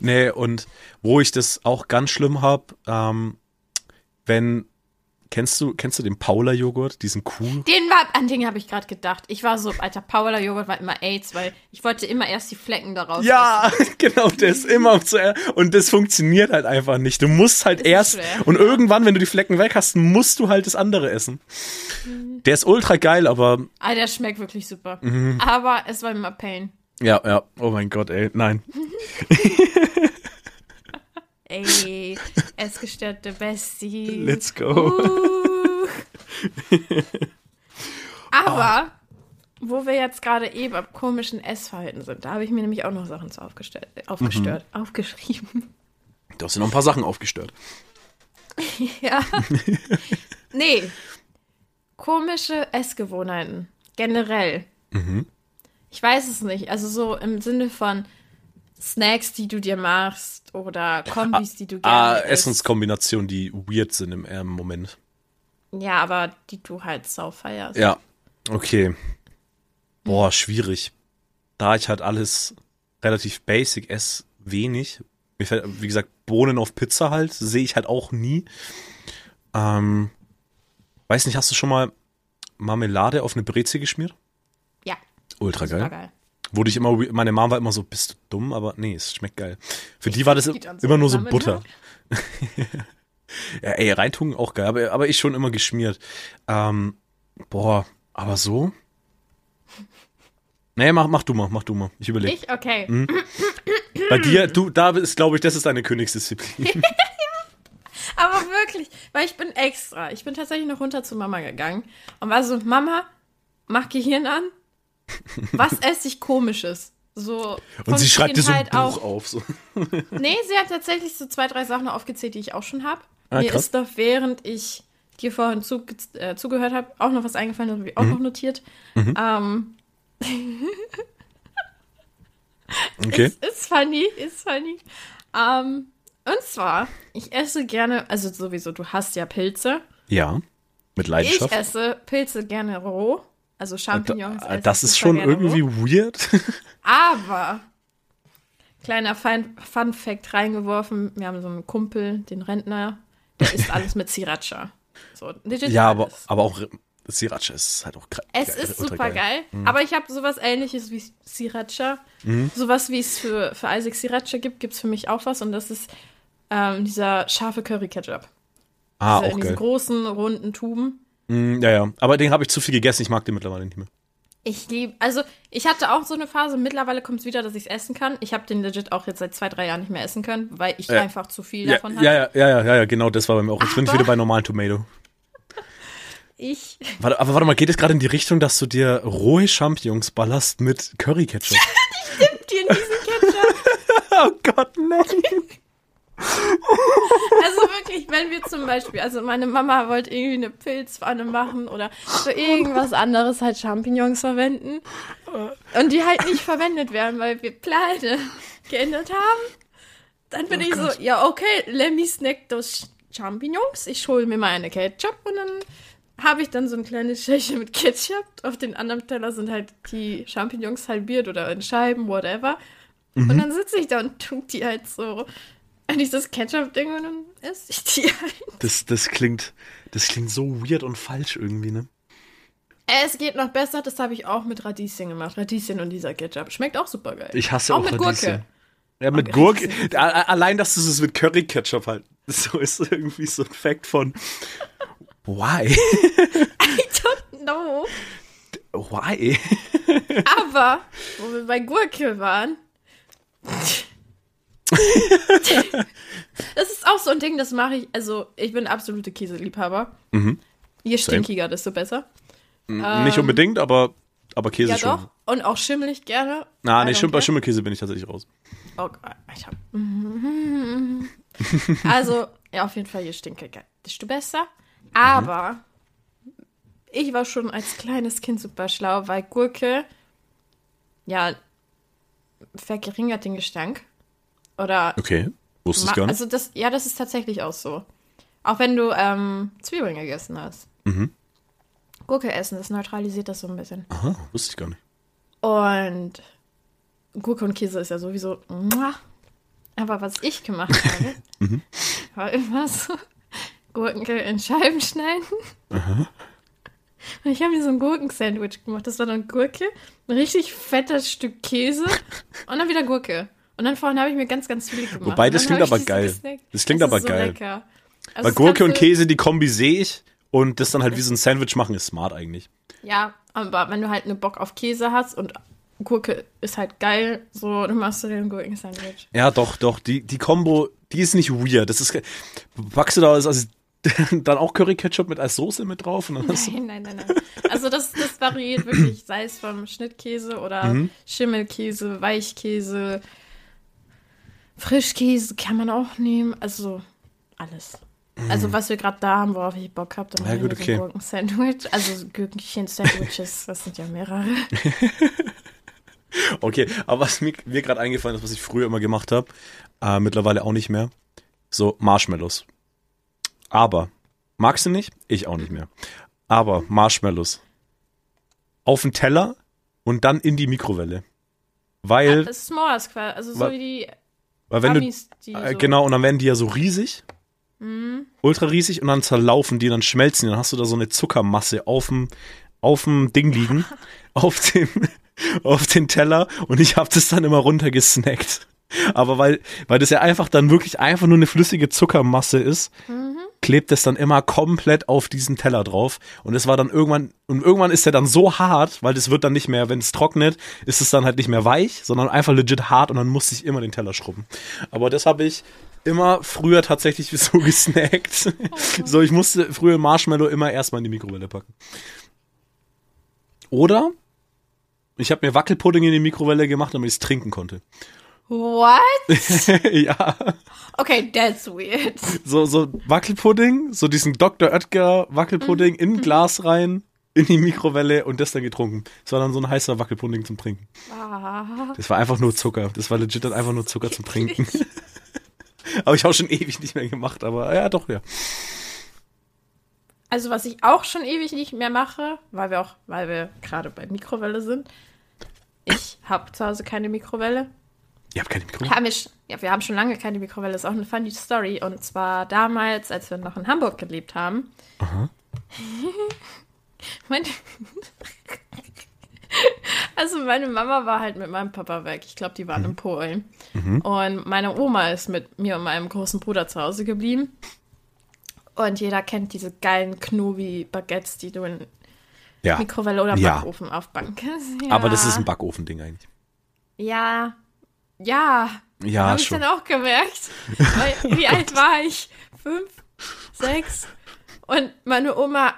nee, und wo ich das auch ganz schlimm hab, ähm, wenn, kennst du, kennst du den Paula-Joghurt, diesen Kuh? Den war, an den habe ich gerade gedacht. Ich war so, alter, Paula Joghurt war immer AIDS, weil ich wollte immer erst die Flecken daraus. Ja, genau, das immer zu, und das funktioniert halt einfach nicht. Du musst halt ist erst, und irgendwann, wenn du die Flecken weg hast, musst du halt das andere essen. Der ist ultra geil, aber, Ah, der schmeckt wirklich super. Mhm. Aber es war immer Pain. ja, ja, oh mein Gott, ey, nein. Ey, essgestörte Bestie. Let's go. Uh. Aber wo wir jetzt gerade eben am komischen Essverhalten sind, da habe ich mir nämlich auch noch Sachen zu aufgestellt, äh, aufgestört, Mhm. aufgeschrieben. Du hast ja noch ein paar Sachen aufgestört. Ja. nee. Komische Essgewohnheiten. Generell. Mhm. Ich weiß es nicht. Also so im Sinne von Snacks, die du dir machst oder Kombis, die du gerne Ah, isst. Essenskombinationen, die weird sind im ähm, Moment. Ja, aber die du halt sau feierst. Ja, okay. Boah, schwierig. Da ich halt alles relativ basic esse, wenig. Mir fällt, wie gesagt, Bohnen auf Pizza halt, sehe ich halt auch nie. Ähm, weiß nicht, hast du schon mal Marmelade auf eine Breze geschmiert? Ja, Ultra geil. geil. Wurde ich immer, meine Mom war immer so, bist du dumm? Aber nee, es schmeckt geil. Für die war das so immer nur so. Butter. ja, ey, reintun auch geil, aber, aber ich schon immer geschmiert. Ähm, boah, aber so? Nee, mach, mach du mal, mach du mal. Ich überlege. Ich? Okay. Mhm. Bei dir, du, da ist, glaube ich, das ist deine Königsdisziplin. Aber wirklich, weil ich bin extra. Ich bin tatsächlich noch runter zu Mama gegangen und war so, Mama, mach Gehirn an. Was esse ich komisches? So Und sie schreibt dir so ein Kindheit Buch auf. So. Nee, sie hat tatsächlich so zwei, drei Sachen aufgezählt, die ich auch schon habe. Ah, Mir krass. ist doch, während ich dir vorhin zu, äh, zugehört habe, auch noch was eingefallen, das habe ich auch Mhm. noch notiert. Ähm, Okay. ist, ist funny, ist funny. Ähm, und zwar, ich esse gerne, also sowieso, du hast ja Pilze. Ja. Mit Ich Leidenschaft. esse Pilze gerne roh. Also Champignons. esse Da- das ist schon irgendwie weird. Aber, kleiner Fun, Fun Fact reingeworfen, wir haben so einen Kumpel, den Rentner, der isst alles mit Sriracha. So, ja, aber, aber auch Sriracha ist halt auch geil. Es ist super geil, aber ich habe sowas ähnliches wie Sriracha. Mhm. Sowas wie es für, für Isaac Sriracha gibt, gibt es für mich auch was und das ist ähm, dieser scharfe Curry-Ketchup. Ah, Diese- auch in diesen geil. großen, runden Tuben. Mm, ja, ja. Aber den habe ich zu viel gegessen. Ich mag den mittlerweile nicht mehr. Ich liebe, also ich hatte auch so eine Phase, mittlerweile kommt es wieder, dass ich es essen kann. Ich habe den legit auch jetzt seit zwei, drei Jahren nicht mehr essen können, weil ich Ja. einfach zu viel Ja, davon hatte. ja, ja, ja, ja, genau, das war bei mir auch. Jetzt bin ich wieder bei normalen Tomato. Ich, Warte, aber warte mal, geht es gerade in die Richtung, dass du dir rohe Champignons ballerst mit Curry-Ketchup? dir in diesen Ketchup. oh Gott, nein. Also wirklich, wenn wir zum Beispiel, also meine Mama wollte irgendwie eine Pilzpfanne machen oder für irgendwas anderes halt Champignons verwenden und die halt nicht verwendet werden, weil wir Pläne geändert haben, dann bin ich so, ja okay, let me snack those Champignons. Ich hole mir mal eine Ketchup und dann habe ich dann so ein kleines Schälchen mit Ketchup. Auf den anderen Teller sind halt die Champignons halbiert oder in Scheiben, whatever. Und dann sitze ich da und tu die halt so dieses Ketchup-Ding und dann esse ich die halt. Das, das klingt, das klingt so weird und falsch irgendwie, ne? Es geht noch besser, das habe ich auch mit Radieschen gemacht. Radieschen und dieser Ketchup. Schmeckt auch super geil. Ich hasse auch, auch mit Radieschen. Gurke. Ja, mit Okay. Gurke. Allein, dass du es mit Curry-Ketchup halt. So ist irgendwie so ein Fact von. Why? I don't know. Why? Aber, wo wir bei Gurke waren. das ist auch so ein Ding, das mache ich. Also, ich bin absolute Käseliebhaber. Mhm. Je stinkiger, desto besser. Nicht unbedingt, aber, aber Käse Ja, schon. doch. Und auch schimmelig gerne. Na, I nee, Schimm, bei. Schimmelkäse bin ich tatsächlich raus. Oh Gott, Alter. Also, ja, auf jeden Fall, je stinkiger, desto besser. Aber ich war schon als kleines Kind super schlau, weil Gurke, ja, verringert den Gestank. Oder, Okay. Wusste ich gar nicht. also das, ja, das ist tatsächlich auch so. Auch wenn du ähm, Zwiebeln gegessen hast. Mhm. Gurke essen, das neutralisiert das so ein bisschen. Aha, wusste ich gar nicht. Und Gurke und Käse ist ja sowieso. muah. Aber was ich gemacht habe, Mhm. war immer so Gurken in Scheiben schneiden. Und ich habe mir so ein Gurkensandwich gemacht. Das war dann Gurke, ein richtig fettes Stück Käse und dann wieder Gurke. Und dann vorhin habe ich mir ganz, ganz viel gemacht. Wobei, das klingt aber geil. gesnackt. Das klingt Es aber so geil. Lecker. Also Weil das Gurke und Käse, die Kombi sehe ich. Und das dann halt wie so ein Sandwich machen, ist smart eigentlich. Ja, aber wenn du halt eine Bock auf Käse hast und Gurke ist halt geil, so, dann machst du dir ein Gurkensandwich. Ja, doch, doch. Die, die Kombo, die ist nicht weird. Das ist. Packst du da als, als dann auch Curry Ketchup mit als Soße mit drauf Nein, nein, nein, nein. Also das, das variiert wirklich, sei es vom Schnittkäse oder Mhm. Schimmelkäse, Weichkäse, Frischkäse kann man auch nehmen. Also alles. Also was wir gerade da haben, worauf ich Bock habe, dann. Ja, gut, so okay. ein Gurken-Sandwich. Also Gürkchen-Sandwiches, das sind ja mehrere. Okay, aber was mir, mir gerade eingefallen ist, was ich früher immer gemacht habe, äh, mittlerweile auch nicht mehr, so Marshmallows. Aber, magst du nicht? Ich auch nicht mehr. Aber Marshmallows. Auf den Teller und dann in die Mikrowelle. Weil, Das ist S'mores quasi, also so wie die weil wenn du, Amis, die äh, so genau, und dann werden die ja so riesig, Mhm. ultra riesig und dann zerlaufen die, dann schmelzen die, dann hast du da so eine Zuckermasse auf dem, auf dem Ding liegen, auf dem, auf den Teller und ich habe das dann immer runtergesnackt. Aber weil, weil das ja einfach dann wirklich einfach nur eine flüssige Zuckermasse ist, klebt es dann immer komplett auf diesen Teller drauf. Und es war dann irgendwann, und irgendwann ist der dann so hart, weil das wird dann nicht mehr, wenn es trocknet, ist es dann halt nicht mehr weich, sondern einfach legit hart und dann musste ich immer den Teller schrubben. Aber das habe ich immer früher tatsächlich so gesnackt. so, ich musste früher Marshmallow immer erstmal in die Mikrowelle packen. Oder ich habe mir Wackelpudding in die Mikrowelle gemacht, damit ich es trinken konnte. What? ja, Okay, that's weird. so, so Wackelpudding, so diesen Dr. Oetker Wackelpudding in ein Glas rein, in die Mikrowelle und das dann getrunken. Das war dann so ein heißer Wackelpudding zum Trinken. Ah. Das war einfach nur Zucker. Das war legit dann einfach nur Zucker zum Trinken. aber ich habe schon ewig nicht mehr gemacht, aber ja, doch, ja. Also was ich auch schon ewig nicht mehr mache, weil wir auch, weil wir gerade bei Mikrowelle sind. Ich habe zu Hause keine Mikrowelle. Ihr habt keine Mikrowelle? Haben wir, ja, wir haben schon lange keine Mikrowelle. Ist auch eine funny Story. Und zwar damals, als wir noch in Hamburg gelebt haben. Meine, also meine Mama war halt mit meinem Papa weg. Ich glaube, die waren in Polen. Und meine Oma ist mit mir und meinem großen Bruder zu Hause geblieben. Und jeder kennt diese geilen Knobi-Baguettes, die du in Ja. Mikrowelle oder Ja. Backofen aufbacken kannst. Ja. Aber das ist ein Backofending eigentlich. Ja. Ja. Ja, Habe ich dann auch gemerkt. Weil, wie alt war ich? Fünf? Sechs? Und meine Oma,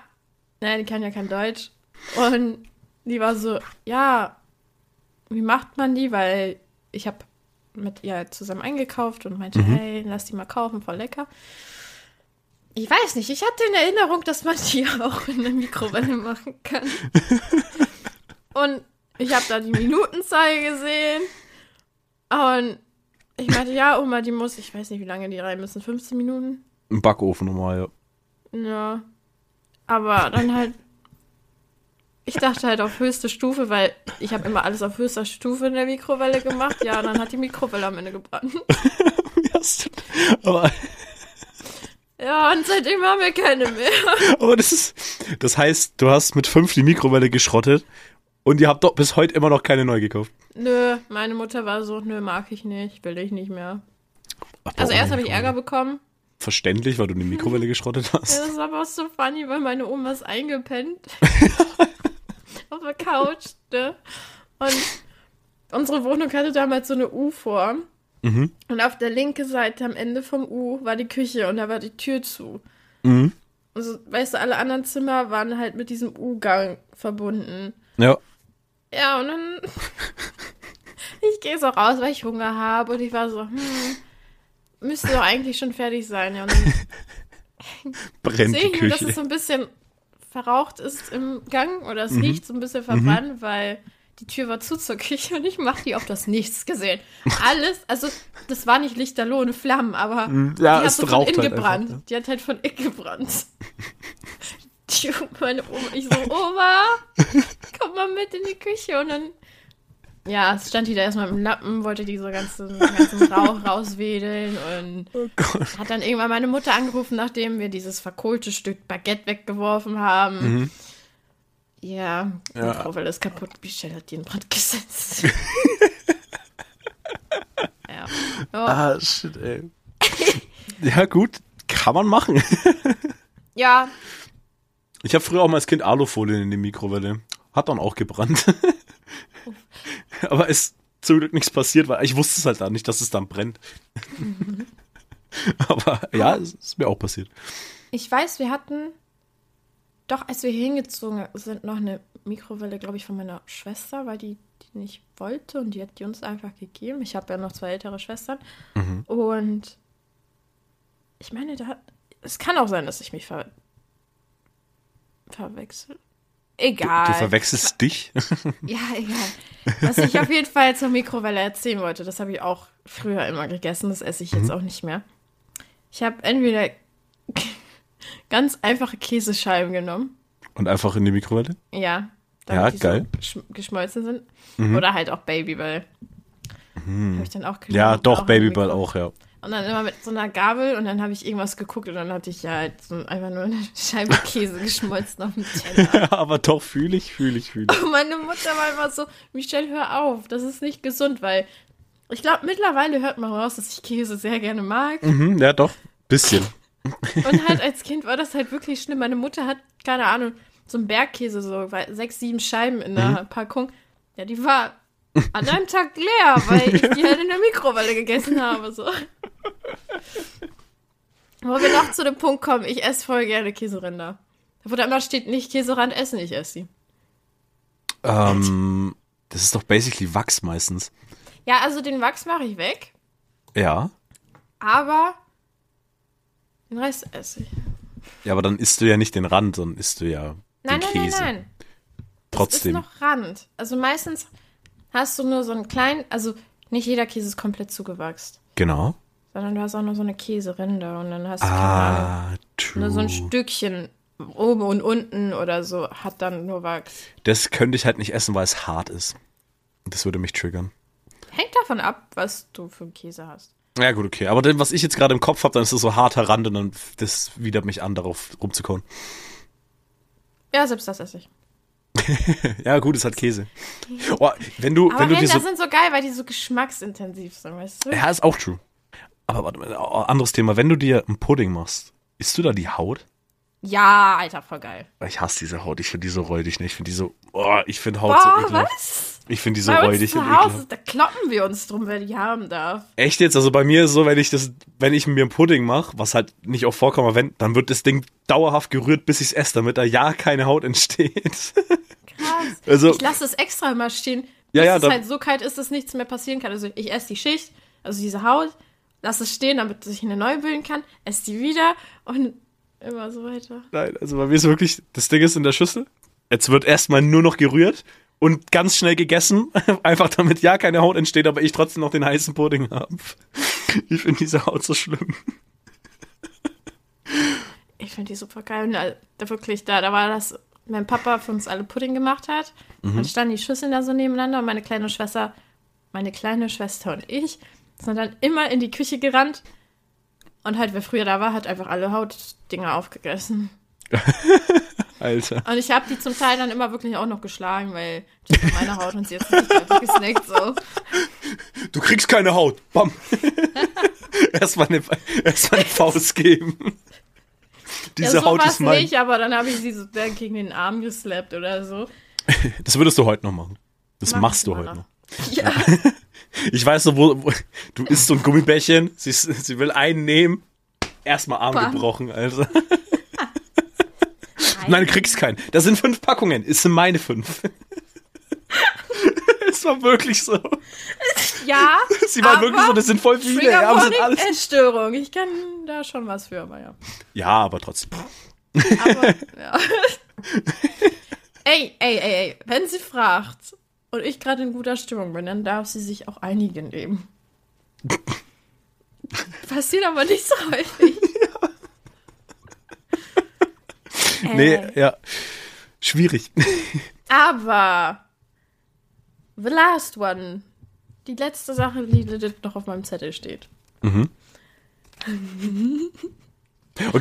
nein, die kann ja kein Deutsch. Und die war so, ja, wie macht man die? Weil ich habe mit ihr zusammen eingekauft und meinte, hey, lass die mal kaufen, voll lecker. Ich weiß nicht, ich hatte in Erinnerung, dass man die auch in der Mikrowelle machen kann. Und ich habe da die Minutenzahl gesehen. Und ich meinte, ja, Oma, die muss, ich weiß nicht, wie lange die rein müssen, 15 Minuten? Ein Backofen normal, ja. Ja. Aber dann halt, ich dachte halt auf höchste Stufe, weil ich habe immer alles auf höchster Stufe in der Mikrowelle gemacht. Ja, und dann hat die Mikrowelle am Ende gebrannt. Aber, Ja, und seitdem haben wir keine mehr. aber das ist, das heißt, du hast mit fünf die Mikrowelle geschrottet und ihr habt doch bis heute immer noch keine neu gekauft. Nö, meine Mutter war so, nö, mag ich nicht, will ich nicht mehr. Ach, Also erst habe ich. Ärger bekommen. Verständlich, weil du die Mikrowelle geschrottet Ja, hast. das ist aber auch so funny, weil meine Oma ist eingepennt. auf der Couch, ne? Und unsere Wohnung hatte damals so eine U-Form. Mhm. Und auf der linken Seite am Ende vom U war die Küche und da war die Tür zu. Mhm. Also, weißt du, alle anderen Zimmer waren halt mit diesem U-Gang verbunden. Ja. Ja, und dann. ich gehe so raus, weil ich Hunger habe. Und ich war so, hm, müsste doch eigentlich schon fertig sein. Ja, und dann Brennt sehe ich nur, dass es so ein bisschen verraucht ist im Gang oder Mhm. es riecht so ein bisschen verbrannt, weil die Tür war zu zur Küche und ich mache die auf das Nichts gesehen. Alles, also das war nicht lichterloh und Flammen, aber Mhm. Ja, die hat so von innen halt gebrannt. einfach, ja. Die hat halt von innen gebrannt. Die, meine Oma, ich so, Oma, komm mal mit in die Küche und dann ja, es stand die da erstmal im Lappen, wollte diese ganzen, ganzen Rauch rauswedeln und Oh hat dann irgendwann meine Mutter angerufen, nachdem wir dieses verkohlte Stück Baguette weggeworfen haben. Mhm. Ja, die Ja. Mikrowelle ist kaputt. Michelle hat die in Brand gesetzt. ja. Ja. Ah, shit, ey. ja, gut. Kann man machen. ja, Ich habe früher auch mal als Kind Alufolien in die Mikrowelle. Hat dann auch gebrannt. Aber ist zum Glück nichts passiert, weil ich wusste es halt da nicht, dass es dann brennt. Aber ja, es ist mir auch passiert. Ich weiß, wir hatten doch, als wir hier hingezogen sind, noch eine Mikrowelle, glaube ich, von meiner Schwester, weil die die nicht wollte und die hat die uns einfach gegeben. Ich habe ja noch zwei ältere Schwestern. Mhm. Und ich meine, da es kann auch sein, dass ich mich ver verwechsel. Egal. Du, du verwechselst dich? Ja, egal. Was ich auf jeden Fall zur Mikrowelle erzählen wollte, das habe ich auch früher immer gegessen, das esse ich jetzt Mhm. auch nicht mehr. Ich habe entweder ganz einfache Käsescheiben genommen, Und einfach in die Mikrowelle? ja, Ja, die geil. so sch- geschmolzen sind. Mhm. Oder halt auch Babyball. Habe ich dann auch genommen. Ja, doch, Babyball auch, ja. Und dann immer mit so einer Gabel und dann habe ich irgendwas geguckt und dann hatte ich ja halt so einfach nur eine Scheibe Käse geschmolzen auf dem Teller. Aber doch, fühle ich, fühle ich, fühle ich. Und meine Mutter war immer so, Michelle, hör auf, das ist nicht gesund, weil ich glaube, mittlerweile hört man raus, dass ich Käse sehr gerne mag. Mhm, ja, doch. Bisschen. Und halt als Kind war das halt wirklich schlimm. Meine Mutter hat, keine Ahnung, so einen Bergkäse, so weil- sechs, sieben Scheiben in der Packung. Ja, die war an einem Tag leer, weil ich die halt in der Mikrowelle gegessen habe. So. Wo wir noch zu dem Punkt kommen, ich esse voll gerne Käseränder. Wo da immer steht, nicht Käserand essen, ich esse sie. Ähm, das ist doch basically Wachs meistens. Ja, also den Wachs mache ich weg, Ja. aber den Rest esse ich. Ja, aber dann isst du ja nicht den Rand, sondern isst du ja Nein, den nein, Käse. nein, nein. Trotzdem. Es ist noch Rand. Also meistens hast du nur so einen kleinen, also nicht jeder Käse ist komplett zugewachsen, Genau. Sondern du hast auch nur so eine Käserinde und dann hast du Ah, nur so ein Stückchen oben und unten oder so hat dann nur Wachs. Das könnte ich halt nicht essen, weil es hart ist. Das würde mich triggern. Hängt davon ab, was du für einen Käse hast. Ja, gut, okay. Aber dann, was ich jetzt gerade im Kopf habe, dann ist es so harter Rand und dann das widert mich an, darauf rumzukauen. Ja, selbst das esse ich. Ja, gut, es hat Käse. Oh, wenn du, Aber wenn du Ränder diese. sind so geil, weil die so geschmacksintensiv sind, weißt du? Ja, ist auch true. Aber warte mal, anderes Thema. Wenn du dir einen Pudding machst, isst du da die Haut? Ja, Alter, voll geil. Ich hasse diese Haut. Ich finde die so räudig. Ne? Ich finde die so. Oh, ich finde Haut Boah, so ekelhaft. was? Ich finde die so Bei uns räudig zu Hause, da kloppen wir uns drum, wer die haben darf. Echt jetzt? Also bei mir ist es so, wenn ich das, wenn ich mir einen Pudding mache, was halt nicht oft vorkommt, wenn, dann wird das Ding dauerhaft gerührt, bis ich es esse, damit da ja keine Haut entsteht. Krass. Also- ich lasse es extra immer stehen, Ja, bis ja, es dann- halt so kalt ist, dass nichts mehr passieren kann. Also ich esse die Schicht, also diese Haut, lasse es stehen, damit sich eine neue bilden kann, esse die wieder und immer so weiter. Nein, also bei mir ist wirklich, das Ding ist in der Schüssel. Jetzt wird erstmal nur noch gerührt und ganz schnell gegessen, einfach damit ja keine Haut entsteht, aber ich trotzdem noch den heißen Pudding habe. Ich finde diese Haut so schlimm. Ich finde die super geil. Und da, da wirklich, da, da war das, mein Papa für uns alle Pudding gemacht hat. Dann standen die Schüsseln da so nebeneinander und meine kleine Schwester, meine kleine Schwester und ich sind dann immer in die Küche gerannt. Und halt, wer früher da war, hat einfach alle Hautdinger aufgegessen. Alter. Und ich habe die zum Teil dann immer wirklich auch noch geschlagen, weil die sind meine Haut und sie jetzt nicht fertig gesnackt so. Du kriegst keine Haut. Bam. erstmal eine, erst mal eine Faust geben. Diese ja, so Haut ist mein. nicht, aber dann habe ich sie so gegen den Arm geslappt oder so. Das würdest du heute noch machen. Das Mach machst du heute noch. noch. Ja. Ich weiß so, wo, wo du isst so ein Gummibärchen, sie, sie will einen nehmen, erstmal Arm Bam. gebrochen, Alter. Nein, du kriegst keinen. Das sind fünf Packungen, es sind meine fünf. es war wirklich so. Ja. Sie war wirklich so, das sind voll viele. Ja, aber sind alles. Essstörung. Ich kann da schon was für, aber ja. ja, aber trotzdem. Aber, ja. ey, ey, ey, ey. Wenn sie fragt und ich gerade in guter Stimmung bin, dann darf sie sich auch einigen nehmen. Passiert aber nicht so häufig. Nee, Äh, ja. Schwierig. Aber the last one. Die letzte Sache, die noch auf meinem Zettel steht. Okay,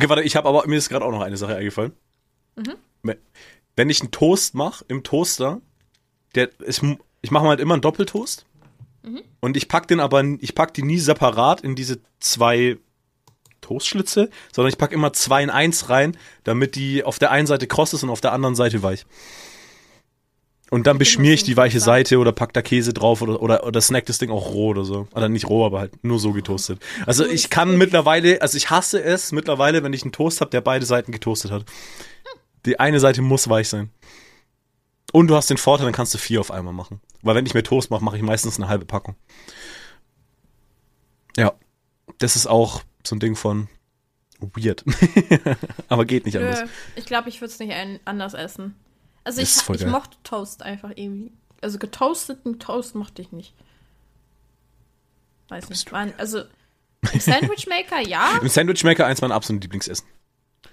warte, ich habe aber, mir ist gerade auch noch eine Sache eingefallen. Wenn ich einen Toast mache im Toaster, der, ich, ich mache halt immer einen Doppeltoast. Und ich pack den aber, ich pack die nie separat in diese zwei Toastschlitze, sondern ich pack immer zwei in eins rein, damit die auf der einen Seite kross ist und auf der anderen Seite weich. Und dann beschmiere ich die weiche. Seite oder pack da Käse drauf oder, oder, oder snack das Ding auch roh oder so. Oder nicht roh, aber halt nur so getoastet. Also So ich kann mittlerweile, also ich hasse es mittlerweile, wenn ich einen Toast habe, der beide Seiten getoastet hat. Die eine Seite muss weich sein. Und du hast den Vorteil, dann kannst du vier auf einmal machen. Weil wenn ich mir Toast mache, mache ich meistens eine halbe Packung. Ja. Das ist auch so ein Ding von weird. aber geht nicht anders. Ich glaube, ich würde es nicht anders essen. Also ich, ich mochte Toast einfach irgendwie. Also getoasteten Toast mochte ich nicht. Weiß nicht. Waren, also Sandwichmaker ja, Im Sandwichmaker eins meiner absoluten Lieblingsessen.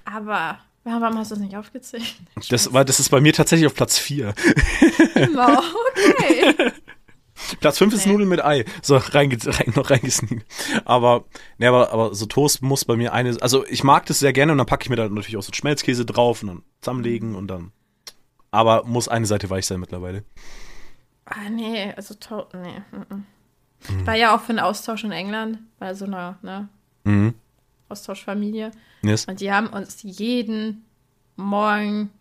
aber warum hast du das nicht aufgezählt? Das, war, das ist bei mir tatsächlich auf Platz vier. Immer, okay. Platz 5 ist Nee. Nudeln mit Ei. So, reinge rein, noch reingesneakt. Aber, ne, aber, aber so Toast muss bei mir eine, also ich mag das sehr gerne und dann packe ich mir da natürlich auch so Schmelzkäse drauf und dann zusammenlegen und dann, aber muss eine Seite weich sein mittlerweile. Ah, nee, also to nee. mm, mm. Ich war ja auch für einen Austausch in England, bei so einer ne, Mhm. Austauschfamilie. Yes. Und die haben uns jeden Morgen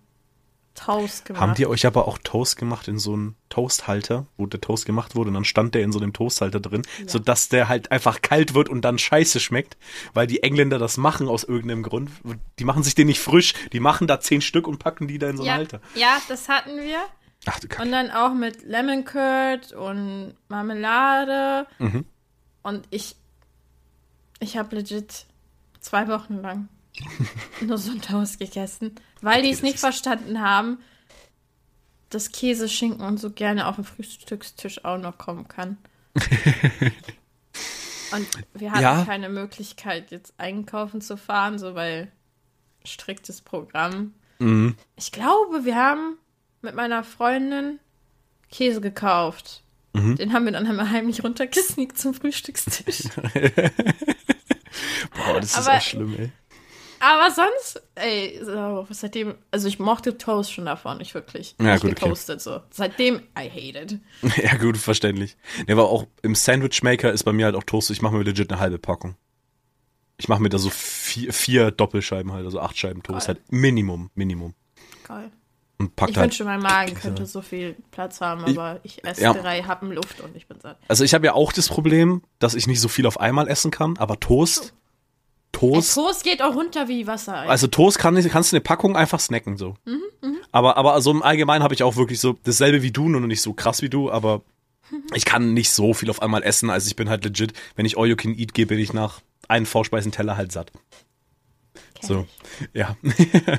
Toast gemacht. Haben die euch aber auch Toast gemacht in so einen Toasthalter, wo der Toast gemacht wurde und dann stand der in so einem Toasthalter drin, Ja. sodass der halt einfach kalt wird und dann scheiße schmeckt, weil die Engländer das machen aus irgendeinem Grund. Die machen sich den nicht frisch, die machen da zehn Stück und packen die da in so einen ja, Halter. ja, das hatten wir. Ach du Kacke. Und dann auch mit Lemon Curd und Marmelade. Mhm. Und ich, ich habe legit zwei Wochen lang nur so einen Toast gegessen, weil die es nicht verstanden haben, dass Käse, Schinken und so gerne auf den Frühstückstisch auch noch kommen kann. und wir hatten Ja. keine Möglichkeit, jetzt einkaufen zu fahren, so weil striktes Programm. Mhm. Ich glaube, wir haben mit meiner Freundin Käse gekauft. Mhm. Den haben wir dann einmal heimlich runtergesneakt zum Frühstückstisch. Boah, das ist Aber- echt schlimm, ey. Aber sonst, ey, so, seitdem, also ich mochte Toast schon davon, nicht wirklich. Ja, nicht gut, okay. getoastet so. Seitdem, I hate it. Ja, gut, verständlich. Nee, aber auch im Sandwichmaker ist bei mir halt auch Toast. Ich mache mir legit eine halbe Packung. Ich mache mir da so vier, vier Doppelscheiben halt, also acht Scheiben Toast Geil. halt. Minimum, Minimum. Geil. Und packt Ich halt. wünschte, mein Magen könnte so viel Platz haben, aber ich esse ja. drei Happen Luft und ich bin satt. Also ich habe ja auch das Problem, dass ich nicht so viel auf einmal essen kann, aber Toast, Toast, Ey, Toast geht auch runter wie Wasser. Ey. also Toast kann, kannst du eine Packung einfach snacken so. Mhm, Aber aber also im Allgemeinen habe ich auch wirklich so dasselbe wie du, nur nicht so krass wie du, aber ich kann nicht so viel auf einmal essen, also ich bin halt legit, wenn ich All You Can Eat gehe, bin ich nach einem Vorspeisen-Teller halt satt. Kenn So, ich. ja.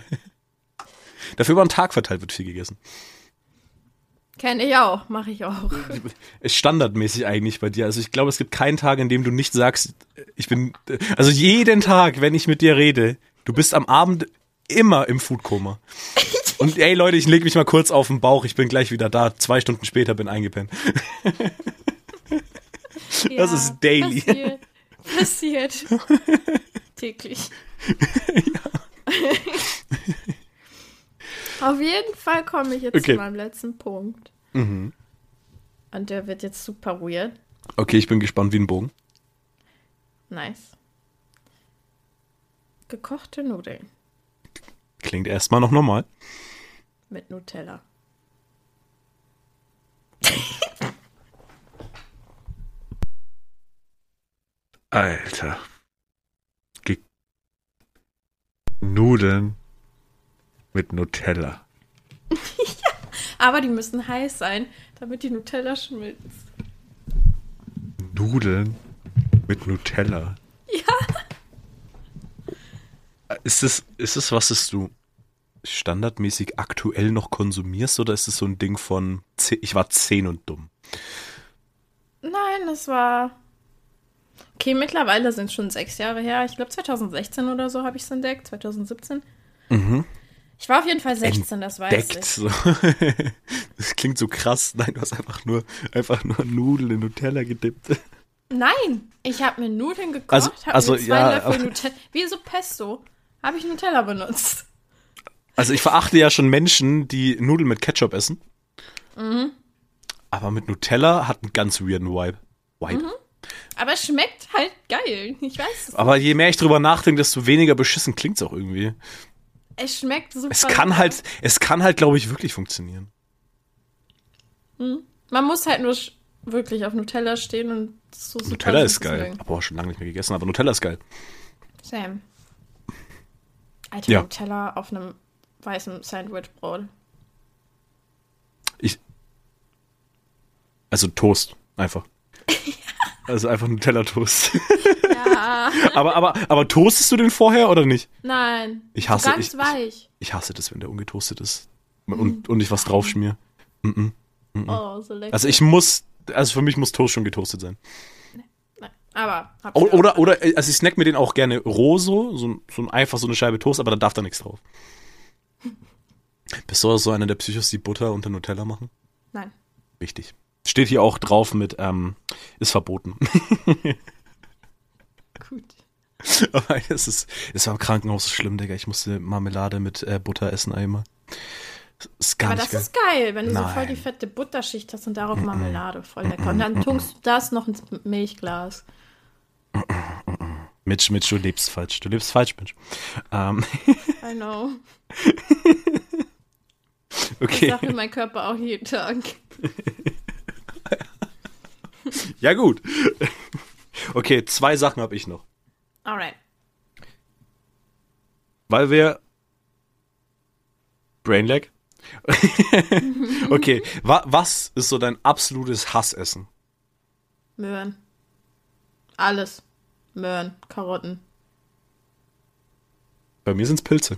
Dafür über den Tag verteilt wird viel gegessen. Kenn ich auch, mache ich auch. Ist standardmäßig eigentlich bei dir. Also ich glaube, es gibt keinen Tag, in dem du nicht sagst, ich bin, also jeden Tag, wenn ich mit dir rede, du bist am Abend immer im Foodkoma. Und ey Leute, ich leg mich mal kurz auf den Bauch, ich bin gleich wieder da. Zwei Stunden später bin eingepennt. Das Ja, ist daily. Passiert. passiert. Täglich. Auf jeden Fall komme ich jetzt Okay. zu meinem letzten Punkt. Mhm. Und der wird jetzt super weird. Okay, ich bin gespannt wie ein Bogen. Nice. Gekochte Nudeln Klingt erstmal noch normal. mit Nutella. Alter. Ge Nudeln mit Nutella. Aber die müssen heiß sein, damit die Nutella schmilzt. Nudeln mit Nutella. Ja. Ist es, ist es was, das du standardmäßig aktuell noch konsumierst oder ist es so ein Ding von, ich war zehn und dumm? Nein, das war. Okay, mittlerweile sind es schon sechs Jahre her. Ich glaube 2016 oder so habe ich es entdeckt. 2017. Ich war auf jeden Fall 16, das weiß ich. So. Das klingt so krass. Nein, du hast einfach nur, einfach nur Nudeln in Nutella gedippt. Nein, ich habe mir Nudeln gekocht, Also- habe also, mir zwei ja, Löffel Nutella, wie so Pesto, habe ich Nutella benutzt. Also ich verachte ja schon Menschen, die Nudeln mit Ketchup essen. Mhm. Aber mit Nutella hat einen ganz weirden Vibe. Vibe. Mhm. Aber es schmeckt halt geil. Ich weiß es. Aber je mehr ich drüber nachdenke, desto weniger beschissen klingt's auch irgendwie. Es schmeckt super. Es kann lecker. halt, es kann halt, glaube ich, wirklich funktionieren. Man muss halt nur wirklich auf Nutella stehen und so super Nutella ist geil. Aber auch schon lange nicht mehr gegessen, aber Nutella ist geil. Same. Alter, Ja. Nutella auf einem weißen Sandwichbrot. Ich. Also Toast, einfach. Also einfach Nutella-Toast. Ja. aber, aber, aber toastest du den vorher oder nicht? Nein. Ich hasse- so ganz ich- ich- weich. Ich hasse das, wenn der ungetoastet ist. Und, und ich was draufschmier. Oh, so lecker. Also ich muss, also für mich muss Toast schon getoastet sein. Aber. ich Oder, auch. oder, also ich snack mir den auch gerne roh so, so, so ein- einfach so eine Scheibe Toast, aber da darf da nichts drauf. Bist du so einer der Psychos, die Butter unter Nutella machen? Nein. Wichtig. Steht hier auch drauf mit, ähm, ist verboten. Gut. aber es ist, es war im Krankenhaus so schlimm, Digga. Ich musste Marmelade mit äh, Butter essen einmal. Das Ist gar Aber das geil. ist geil, wenn du so voll Nein. die fette Butterschicht hast und darauf Marmelade. Voll lecker. Und dann tunkst du das noch ins Milchglas. Mitch, Mitch, du lebst falsch. Du lebst falsch, Mitch. Ähm, I know. Ich okay. sage mein Körper auch jeden Tag. Ja, gut. Okay, zwei Sachen habe ich noch. Alright. Weil wir. Brainlag? okay, wa was ist so dein absolutes Hassessen? Möhren. Alles. Möhren, Karotten. Bei mir sind's Pilze.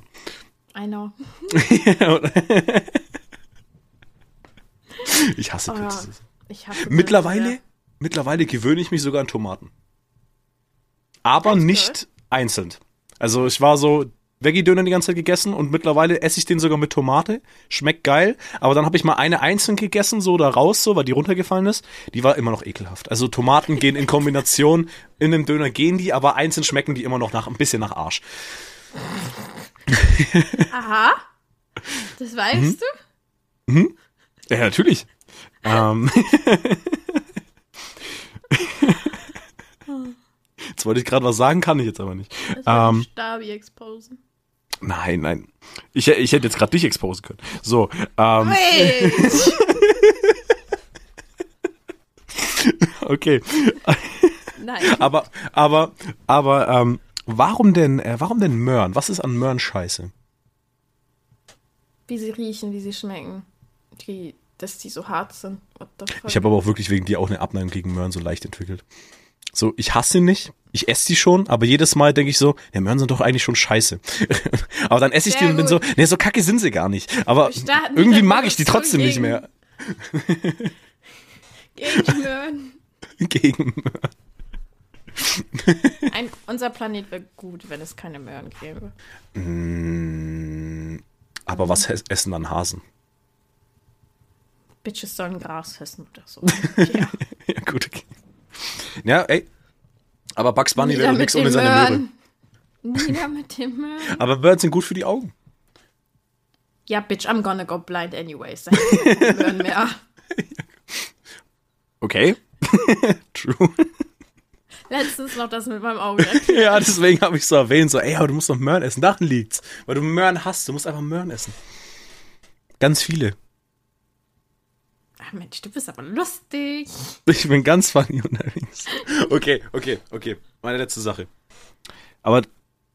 I know. ich hasse Oh, Pilze. ich hasse Pilze. mittlerweile gewöhne ich mich sogar an Tomaten. Aber Echt, nicht einzeln. Also ich war so Veggie-Döner die ganze Zeit gegessen und mittlerweile esse ich den sogar mit Tomate. Schmeckt geil. Aber dann habe ich mal eine einzeln gegessen, so da raus, so, weil die runtergefallen ist. Die war immer noch ekelhaft. Also Tomaten gehen in Kombination in einem Döner gehen die, aber einzeln schmecken die immer noch nach ein bisschen nach Arsch. Aha. Das weißt Mhm. du? Ja, natürlich. ähm. Jetzt wollte ich gerade was sagen, kann ich jetzt aber nicht. Wird Ähm, Stabi exposen. Nein, nein. Ich, ich hätte jetzt gerade dich exposen können. So, ähm, Hey! okay. Nein. Aber, aber, aber, ähm, warum denn, äh, warum denn Möhren? Was ist an Möhren scheiße? Wie sie riechen, wie sie schmecken. Die, dass die so hart sind. Ich habe aber auch wirklich wegen dir auch eine Abneigung gegen Möhren so leicht entwickelt. So, ich hasse sie nicht. Ich esse die schon, aber jedes Mal denke ich so, ja, Möhren sind doch eigentlich schon scheiße. aber dann esse ich die Sehr und bin so, gut. nee, so kacke sind sie gar nicht. Aber irgendwie mag ich die trotzdem nicht gegen- mehr. Gegen Möhren. gegen Möhren. Ein, unser Planet wäre gut, wenn es keine Möhren gäbe. Mm, Aber was ess- essen dann Hasen? Bitches sollen Gras essen oder so. Ja. ja, gut, okay. Ja, ey. Aber Bugs Bunny wäre doch nichts ohne seine Möhre. Möhren. Nieder mit dem Möhren. Aber Möhren sind gut für die Augen. Ja, bitch, I'm gonna go blind anyways. Möhren mehr. Okay. True. Letztens noch das mit meinem Auge. ja, deswegen habe ich so erwähnt, so, ey, aber du musst noch Möhren essen. Daran liegt's. Weil du Möhren hast. Du musst einfach Möhren essen. Ganz viele. Ach Mensch, du bist aber lustig. Ich bin ganz funny unterwegs. Okay, okay, okay. Meine letzte Sache. Aber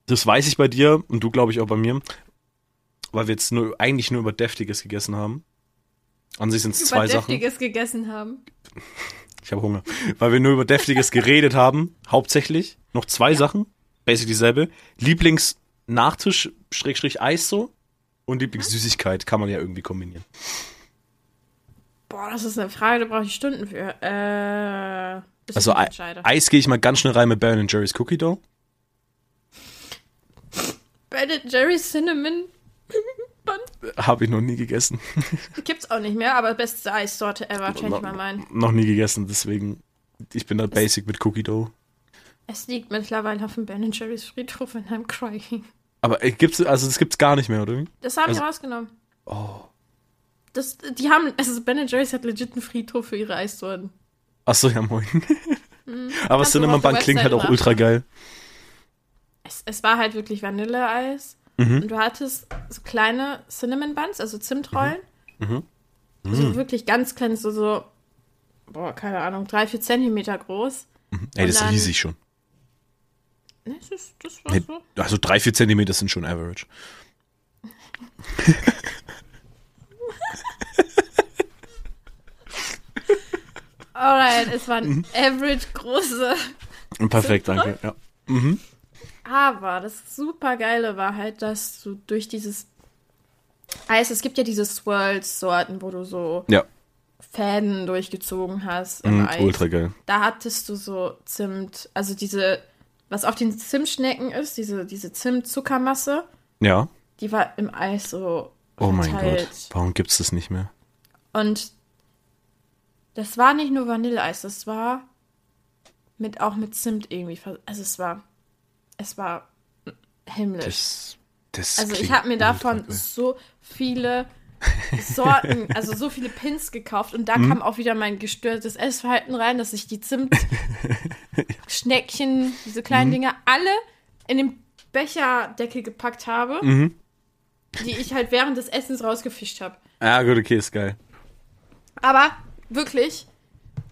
das weiß ich bei dir und du, glaube ich, auch bei mir, weil wir jetzt nur, eigentlich nur über Deftiges gegessen haben. An sich sind es zwei Über Sachen. Deftiges gegessen haben. Ich habe Hunger. Weil wir nur über Deftiges geredet haben, hauptsächlich. Noch zwei Sachen, basic dieselbe. Lieblingsnachtisch, Schrägstrich Eis so. Und Lieblingssüßigkeit kann man ja irgendwie kombinieren. Boah, das ist eine Frage, da brauche ich Stunden für. Äh, Also. Eis gehe ich mal ganz schnell rein mit Ben Jerry's Cookie Dough. Ben Jerry's Cinnamon Bun. Habe ich noch nie gegessen. Gibt's auch nicht mehr, aber beste Eissorte ever, change noch, my mind. noch nie gegessen, deswegen ich bin da basic mit Cookie Dough. Es liegt mittlerweile auf dem Ben Jerry's Friedhof und I'm crying. Aber äh, gibt's also das gibt's gar nicht mehr, oder? wie? Das haben Also- die rausgenommen. Oh. Das, die haben, also Ben Jerry's hat legit einen Friedhof für ihre Eissorten. Ach so, ja moin. Aber Mhm. Du Cinnamon Bun klingt halt auch Webseite ultra geil. Es, es war halt wirklich Vanilleeis. Mhm. Und du hattest so kleine Cinnamon Buns, also Zimtrollen. Mhm. Hm. So wirklich ganz klein, so, so, boah, keine Ahnung, drei, vier Zentimeter groß. Ey, das ist riesig schon. Ne, Das, ist, das war Nee, so. Also drei, vier Zentimeter sind schon average. Alright, es waren Mhm. average große. Perfekt, danke. Ja. Aber das super geile war halt, dass du durch dieses Eis, es gibt ja diese Swirls-Sorten, wo du so Ja, Fäden durchgezogen hast im mhm, Eis. ultra geil. Da hattest du so Zimt, also diese, was auf den Zimtschnecken ist, diese, diese Zimt-Zuckermasse, Ja. die war im Eis so Oh mein. Gott. Warum gibt's das nicht mehr? Und das war nicht nur Vanilleeis, das war mit auch mit Zimt irgendwie. Also es war, es war himmlisch. Das, das also ich habe mir davon so viele Sorten, also so viele Pins gekauft und da Mhm. kam auch wieder mein gestörtes Essverhalten rein, dass ich die Zimt-Schneckchen, diese kleinen Mhm. Dinger, alle in den Becherdeckel gepackt habe, Mhm. die ich halt während des Essens rausgefischt habe. Ah, gut, okay, ist geil. Aber wirklich,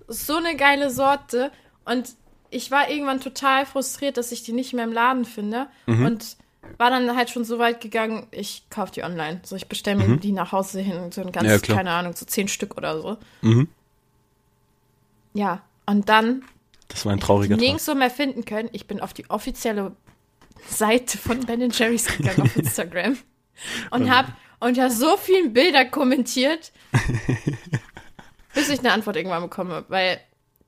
so eine geile Sorte. Und ich war irgendwann total frustriert, dass ich die nicht mehr im Laden finde. Mhm. Und war dann halt schon so weit gegangen, ich kaufe die online. So, ich bestelle mir die nach Hause hin, so ein ganz, Mhm. Ja, keine Ahnung, so zehn Stück oder so. Mhm. Ja, und dann Das war ein trauriger Tag. nirgendwo mehr finden können. Ich bin auf die offizielle Seite von Ben Jerry's gegangen auf Instagram und hab unter so vielen Bildern kommentiert, bis ich eine Antwort irgendwann bekomme, weil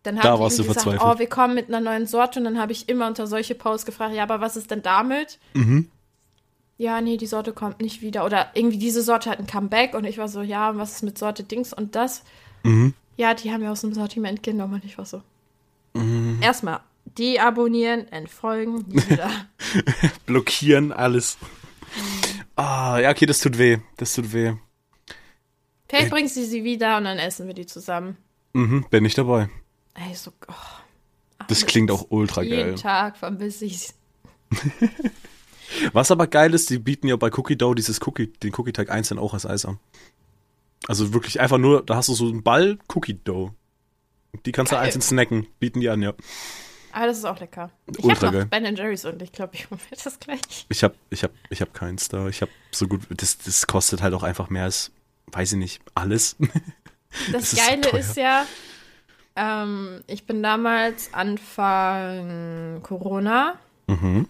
dann Da haben die warst du gesagt, verzweifelt. oh, wir kommen mit einer neuen Sorte und dann habe ich immer unter solche Posts gefragt, ja, aber was ist denn damit? Mhm. Ja, nee, die Sorte kommt nicht wieder oder irgendwie diese Sorte hat ein Comeback und ich war so, ja, was ist mit Sorte Dings und das? Mhm. Ja, die haben wir aus dem Sortiment genommen und ich war so. Mhm. Erstmal deabonnieren, entfolgen, nie wieder. Blockieren, alles. Ah, ja, okay, das tut weh. Das tut weh. Vielleicht Äh. bringst du sie wieder und dann essen wir die zusammen. Mhm, bin ich dabei. Ey, so, oh, Das klingt auch ultra jeden geil. Tag vermisse ich Was aber geil ist, die bieten ja bei Cookie Dough dieses Cookie, den Cookie Teig einzeln auch als Eis an. Also wirklich einfach nur, da hast du so einen Ball Cookie Dough. Die kannst du Geil. einzeln snacken, bieten die an, ja. Aber das ist auch lecker. Ich Ultra geil. noch Ben Jerry's und ich glaube, ich hole mir das gleich. Ich hab, ich hab, ich hab keins da. Ich hab so gut, das, das kostet halt auch einfach mehr als, weiß ich nicht, alles. Das, Das ist so Geile teuer. ist ja, ähm, ich bin damals Anfang Corona, mhm,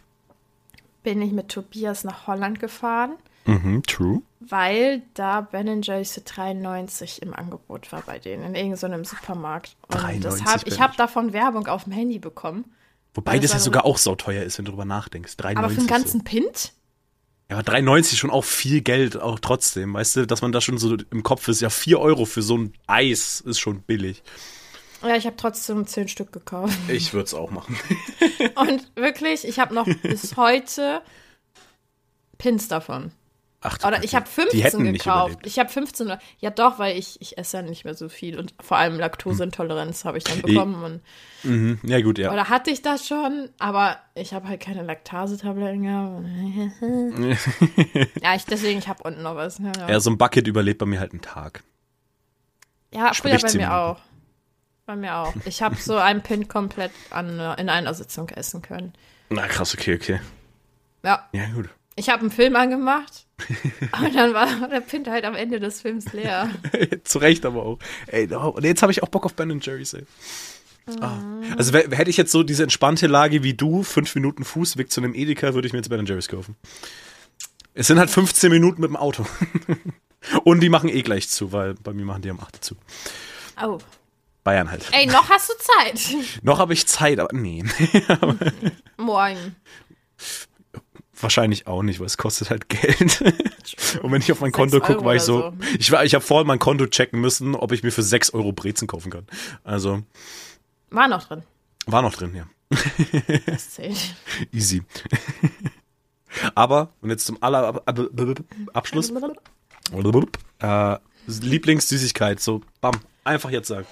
bin ich mit Tobias nach Holland gefahren, mhm, true. weil da Ben Jerry's für 93 im Angebot war bei denen, in irgendeinem Supermarkt. Und das 93 hab, ich habe davon Werbung auf dem Handy bekommen. Wobei das das ja sogar auch sauteuer ist, wenn du drüber nachdenkst. 93 Aber für den so. ganzen Pint? Ja, aber 3,90 schon auch viel Geld, auch trotzdem. Weißt du, dass man da schon so im Kopf ist, ja, 4 Euro für so ein Eis ist schon billig. Ja, ich habe trotzdem 10 Stück gekauft. Ich würde es auch machen. Und wirklich, ich habe noch bis heute Pins davon. Ach, Oder Kacke. ich habe Die hätten 15 nicht gekauft. Ich habe 15. Ja, doch, weil ich, ich esse ja nicht mehr so viel. Und vor allem Laktoseintoleranz habe ich dann bekommen. Und, Mhm. Ja, gut, ja. oder hatte ich das schon, aber ich habe halt keine Laktasetabletten gehabt. ja, ich, deswegen, ich habe unten noch was. Ja, ja. Ja, so ein Bucket überlebt bei mir halt einen Tag. ja früher bei mir Minuten. auch. Bei mir auch. Ich habe so einen Pin komplett an, in einer Sitzung essen können. Na, krass, okay, okay. Ja, Ja, gut. Ich habe einen Film angemacht. und dann war der Pin halt am Ende des Films leer. Zu Recht aber auch. Ey, no, und jetzt habe ich auch Bock auf Ben Jerry's, ey. Ah. Mhm. Also hätte ich jetzt so diese entspannte Lage wie du, fünf Minuten Fußweg zu einem Edeka, würde ich mir jetzt Ben Jerry's kaufen. Es sind halt 15 Minuten mit dem Auto. Und die machen eh gleich zu, weil bei mir machen die am 8. zu. Oh. Bayern halt. Ey, noch hast du Zeit. Noch habe ich Zeit, aber nee. Morgen. Wahrscheinlich auch nicht, weil es kostet halt Geld. Und wenn ich auf mein Konto gucke, war ich so, oder ich war, ich habe vorhin mein Konto checken müssen, ob ich mir für 6 Euro Brezen kaufen kann. Also, War noch drin. war noch drin, ja. Das zählt. Easy. Aber, und jetzt zum aller Ab- Ab- Abschluss, äh, Lieblingssüßigkeit, so, bam, einfach jetzt sagen.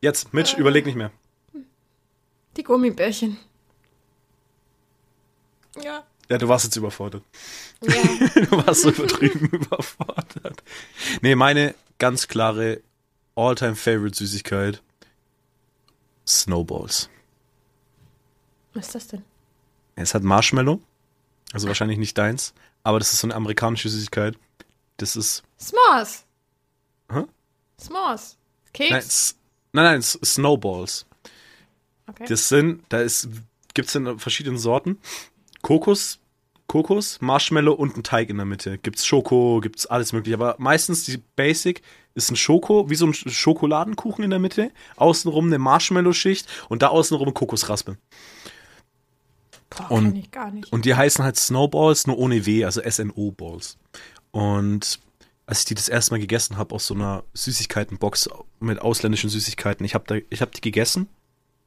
Jetzt, Mitch, überleg nicht mehr. Die Gummibärchen. Ja. Ja, du warst jetzt überfordert. Ja. Du warst so übertrieben überfordert. Nee, meine ganz klare All-Time-Favorite-Süßigkeit. Snowballs. Was ist das denn? Es hat Marshmallow. Also wahrscheinlich nicht deins. Aber das ist so eine amerikanische Süßigkeit. Das ist. S'mores. Hä? S'mores. Nein, Keks. Nein, nein, S- Snowballs. Okay. Das sind, da ist, gibt's in verschiedenen Sorten. Kokos, Kokos, Marshmallow und ein Teig in der Mitte. Gibt's Schoko, gibt's alles mögliche. Aber meistens die Basic ist ein Schoko, wie so ein Sch- Schokoladenkuchen in der Mitte. Außenrum eine Marshmallow-Schicht und da außenrum Kokosraspeln. Boah, und- kenn ich gar nicht. Und die heißen halt Snowballs, nur ohne W, also SNO-Balls. Und als ich die das erste Mal gegessen habe aus so einer Süßigkeitenbox mit ausländischen Süßigkeiten, ich habe da, ich habe die gegessen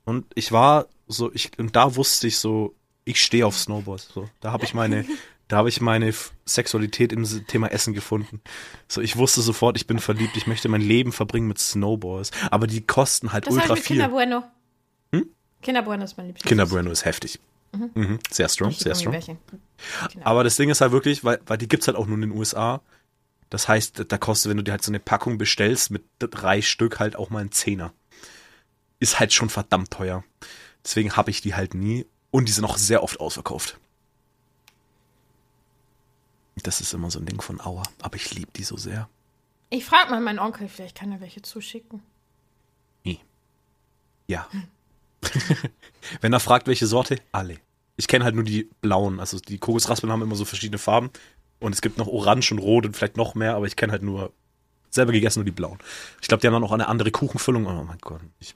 und ich war so, ich und da wusste ich so, ich stehe auf Snowballs. So, da habe ich meine, da habe ich meine Sexualität im Thema Essen gefunden. So, ich wusste sofort, ich bin verliebt, ich möchte mein Leben verbringen mit Snowballs. Aber die kosten halt das habe ich ultra mit viel. Kinder Bueno. Kinder Bueno ist mein Lieblings. Kinder Bueno ist heftig. Mhm. Sehr strong, Ich sehr strong. Aber das Ding ist halt wirklich, weil, weil die gibt's halt auch nur in den USA. Das heißt, da kostet, wenn du dir halt so eine Packung bestellst mit drei Stück, halt auch mal ein Zehner. Ist halt schon verdammt teuer. Deswegen habe ich die halt nie. Und die sind auch sehr oft ausverkauft. Das ist immer so ein Ding von Aua. Aber ich liebe die so sehr. Ich frage mal meinen Onkel, vielleicht kann er welche zuschicken. Nie. Ja. Wenn er fragt, welche Sorte, alle. Ich kenne halt nur die blauen. Also die Kokosraspeln haben immer so verschiedene Farben. Und es gibt noch Orange und Rot und vielleicht noch mehr, aber ich kenne halt nur selber gegessen nur die blauen. Ich glaube, die haben dann noch eine andere Kuchenfüllung. Oh mein Gott. Ich,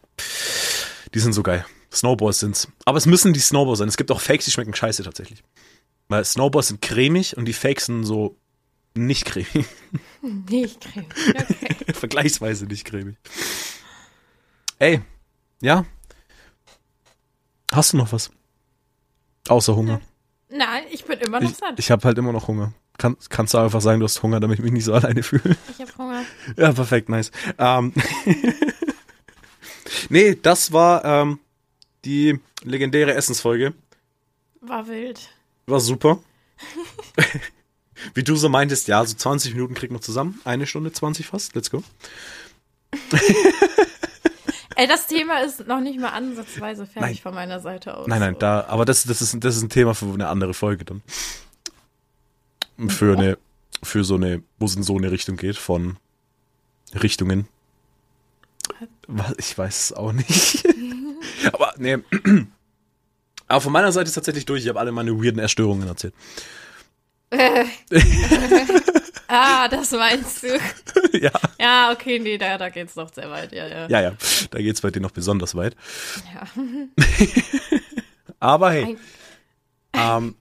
die sind so geil. Snowballs sind's. Aber es müssen die Snowballs sein. Es gibt auch Fakes, die schmecken scheiße tatsächlich. Weil Snowballs sind cremig und die Fakes sind so nicht cremig. Ich kriege. Okay. Vergleichsweise nicht cremig. Ey, ja. Hast du noch was? Außer Hunger. Nein, ich bin immer noch Ich, satt. ich habe halt immer noch Hunger. Kann, kannst du einfach sagen, du hast Hunger, damit ich mich nicht so alleine fühle? Ich habe Hunger. Ja, perfekt, nice. Ähm, nee, das war ähm, die legendäre Essensfolge. War wild. War super. Wie du so meintest, ja, so 20 Minuten kriegen wir zusammen. Eine Stunde 20 fast. Let's go. Ey, das Thema ist noch nicht mal ansatzweise fertig Nein. von meiner Seite aus. Nein, nein, da, aber das, das, ist, das ist ein Thema für eine andere Folge dann. Für eine, für so eine, wo es in so eine Richtung geht, von Richtungen. Ich weiß es auch nicht. aber, nee. Aber von meiner Seite ist tatsächlich durch. Ich habe alle meine weirden Erstörungen erzählt. Ah, das meinst du. ja. Ja, okay, nee, da, da geht's noch sehr weit. Ja, ja. Ja, ja. Da geht's bei dir noch besonders weit. ja. Aber hey. Ähm,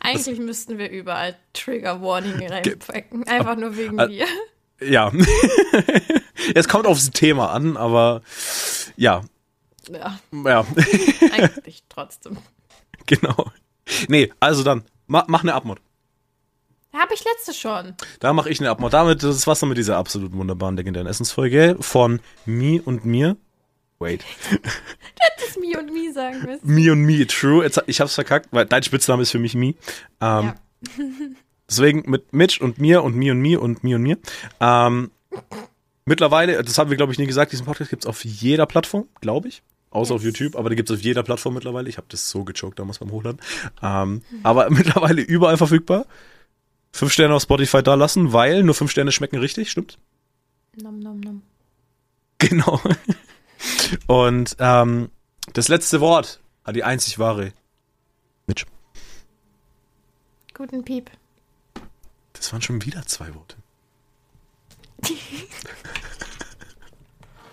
Eigentlich müssten wir überall Trigger Warning reinpacken. Einfach nur wegen dir. Ja. es kommt aufs Thema an, aber ja. Ja, Ja. eigentlich trotzdem. genau. Nee, also dann, mach, mach eine Abmod. Habe ich letzte schon. Da mache ich eine Abmod. Damit, das war's dann mit dieser absolut wunderbaren legendären Essensfolge von Me und mir. Wait. Das Mi und Mi sagen müssen. Me und Me, true. Jetzt, ich hab's verkackt, weil dein Spitzname ist für mich Me. Ähm, Ja. Deswegen mit Mitch und mir und Me und Me und Me und mir. Ähm, mittlerweile, das haben wir, glaube ich, nie gesagt, diesen Podcast gibt's auf jeder Plattform, glaube ich. Außer auf Yes. YouTube, aber den gibt's auf jeder Plattform mittlerweile. Ich habe das so gechoked damals beim Hochladen. Ähm, aber mittlerweile überall verfügbar. Fünf Sterne auf Spotify da lassen, weil nur fünf Sterne schmecken richtig, stimmt? Nom, nom, nom. Genau. Und ähm, das letzte Wort hat die einzig wahre Mitch. Guten Piep. Das waren schon wieder zwei Worte.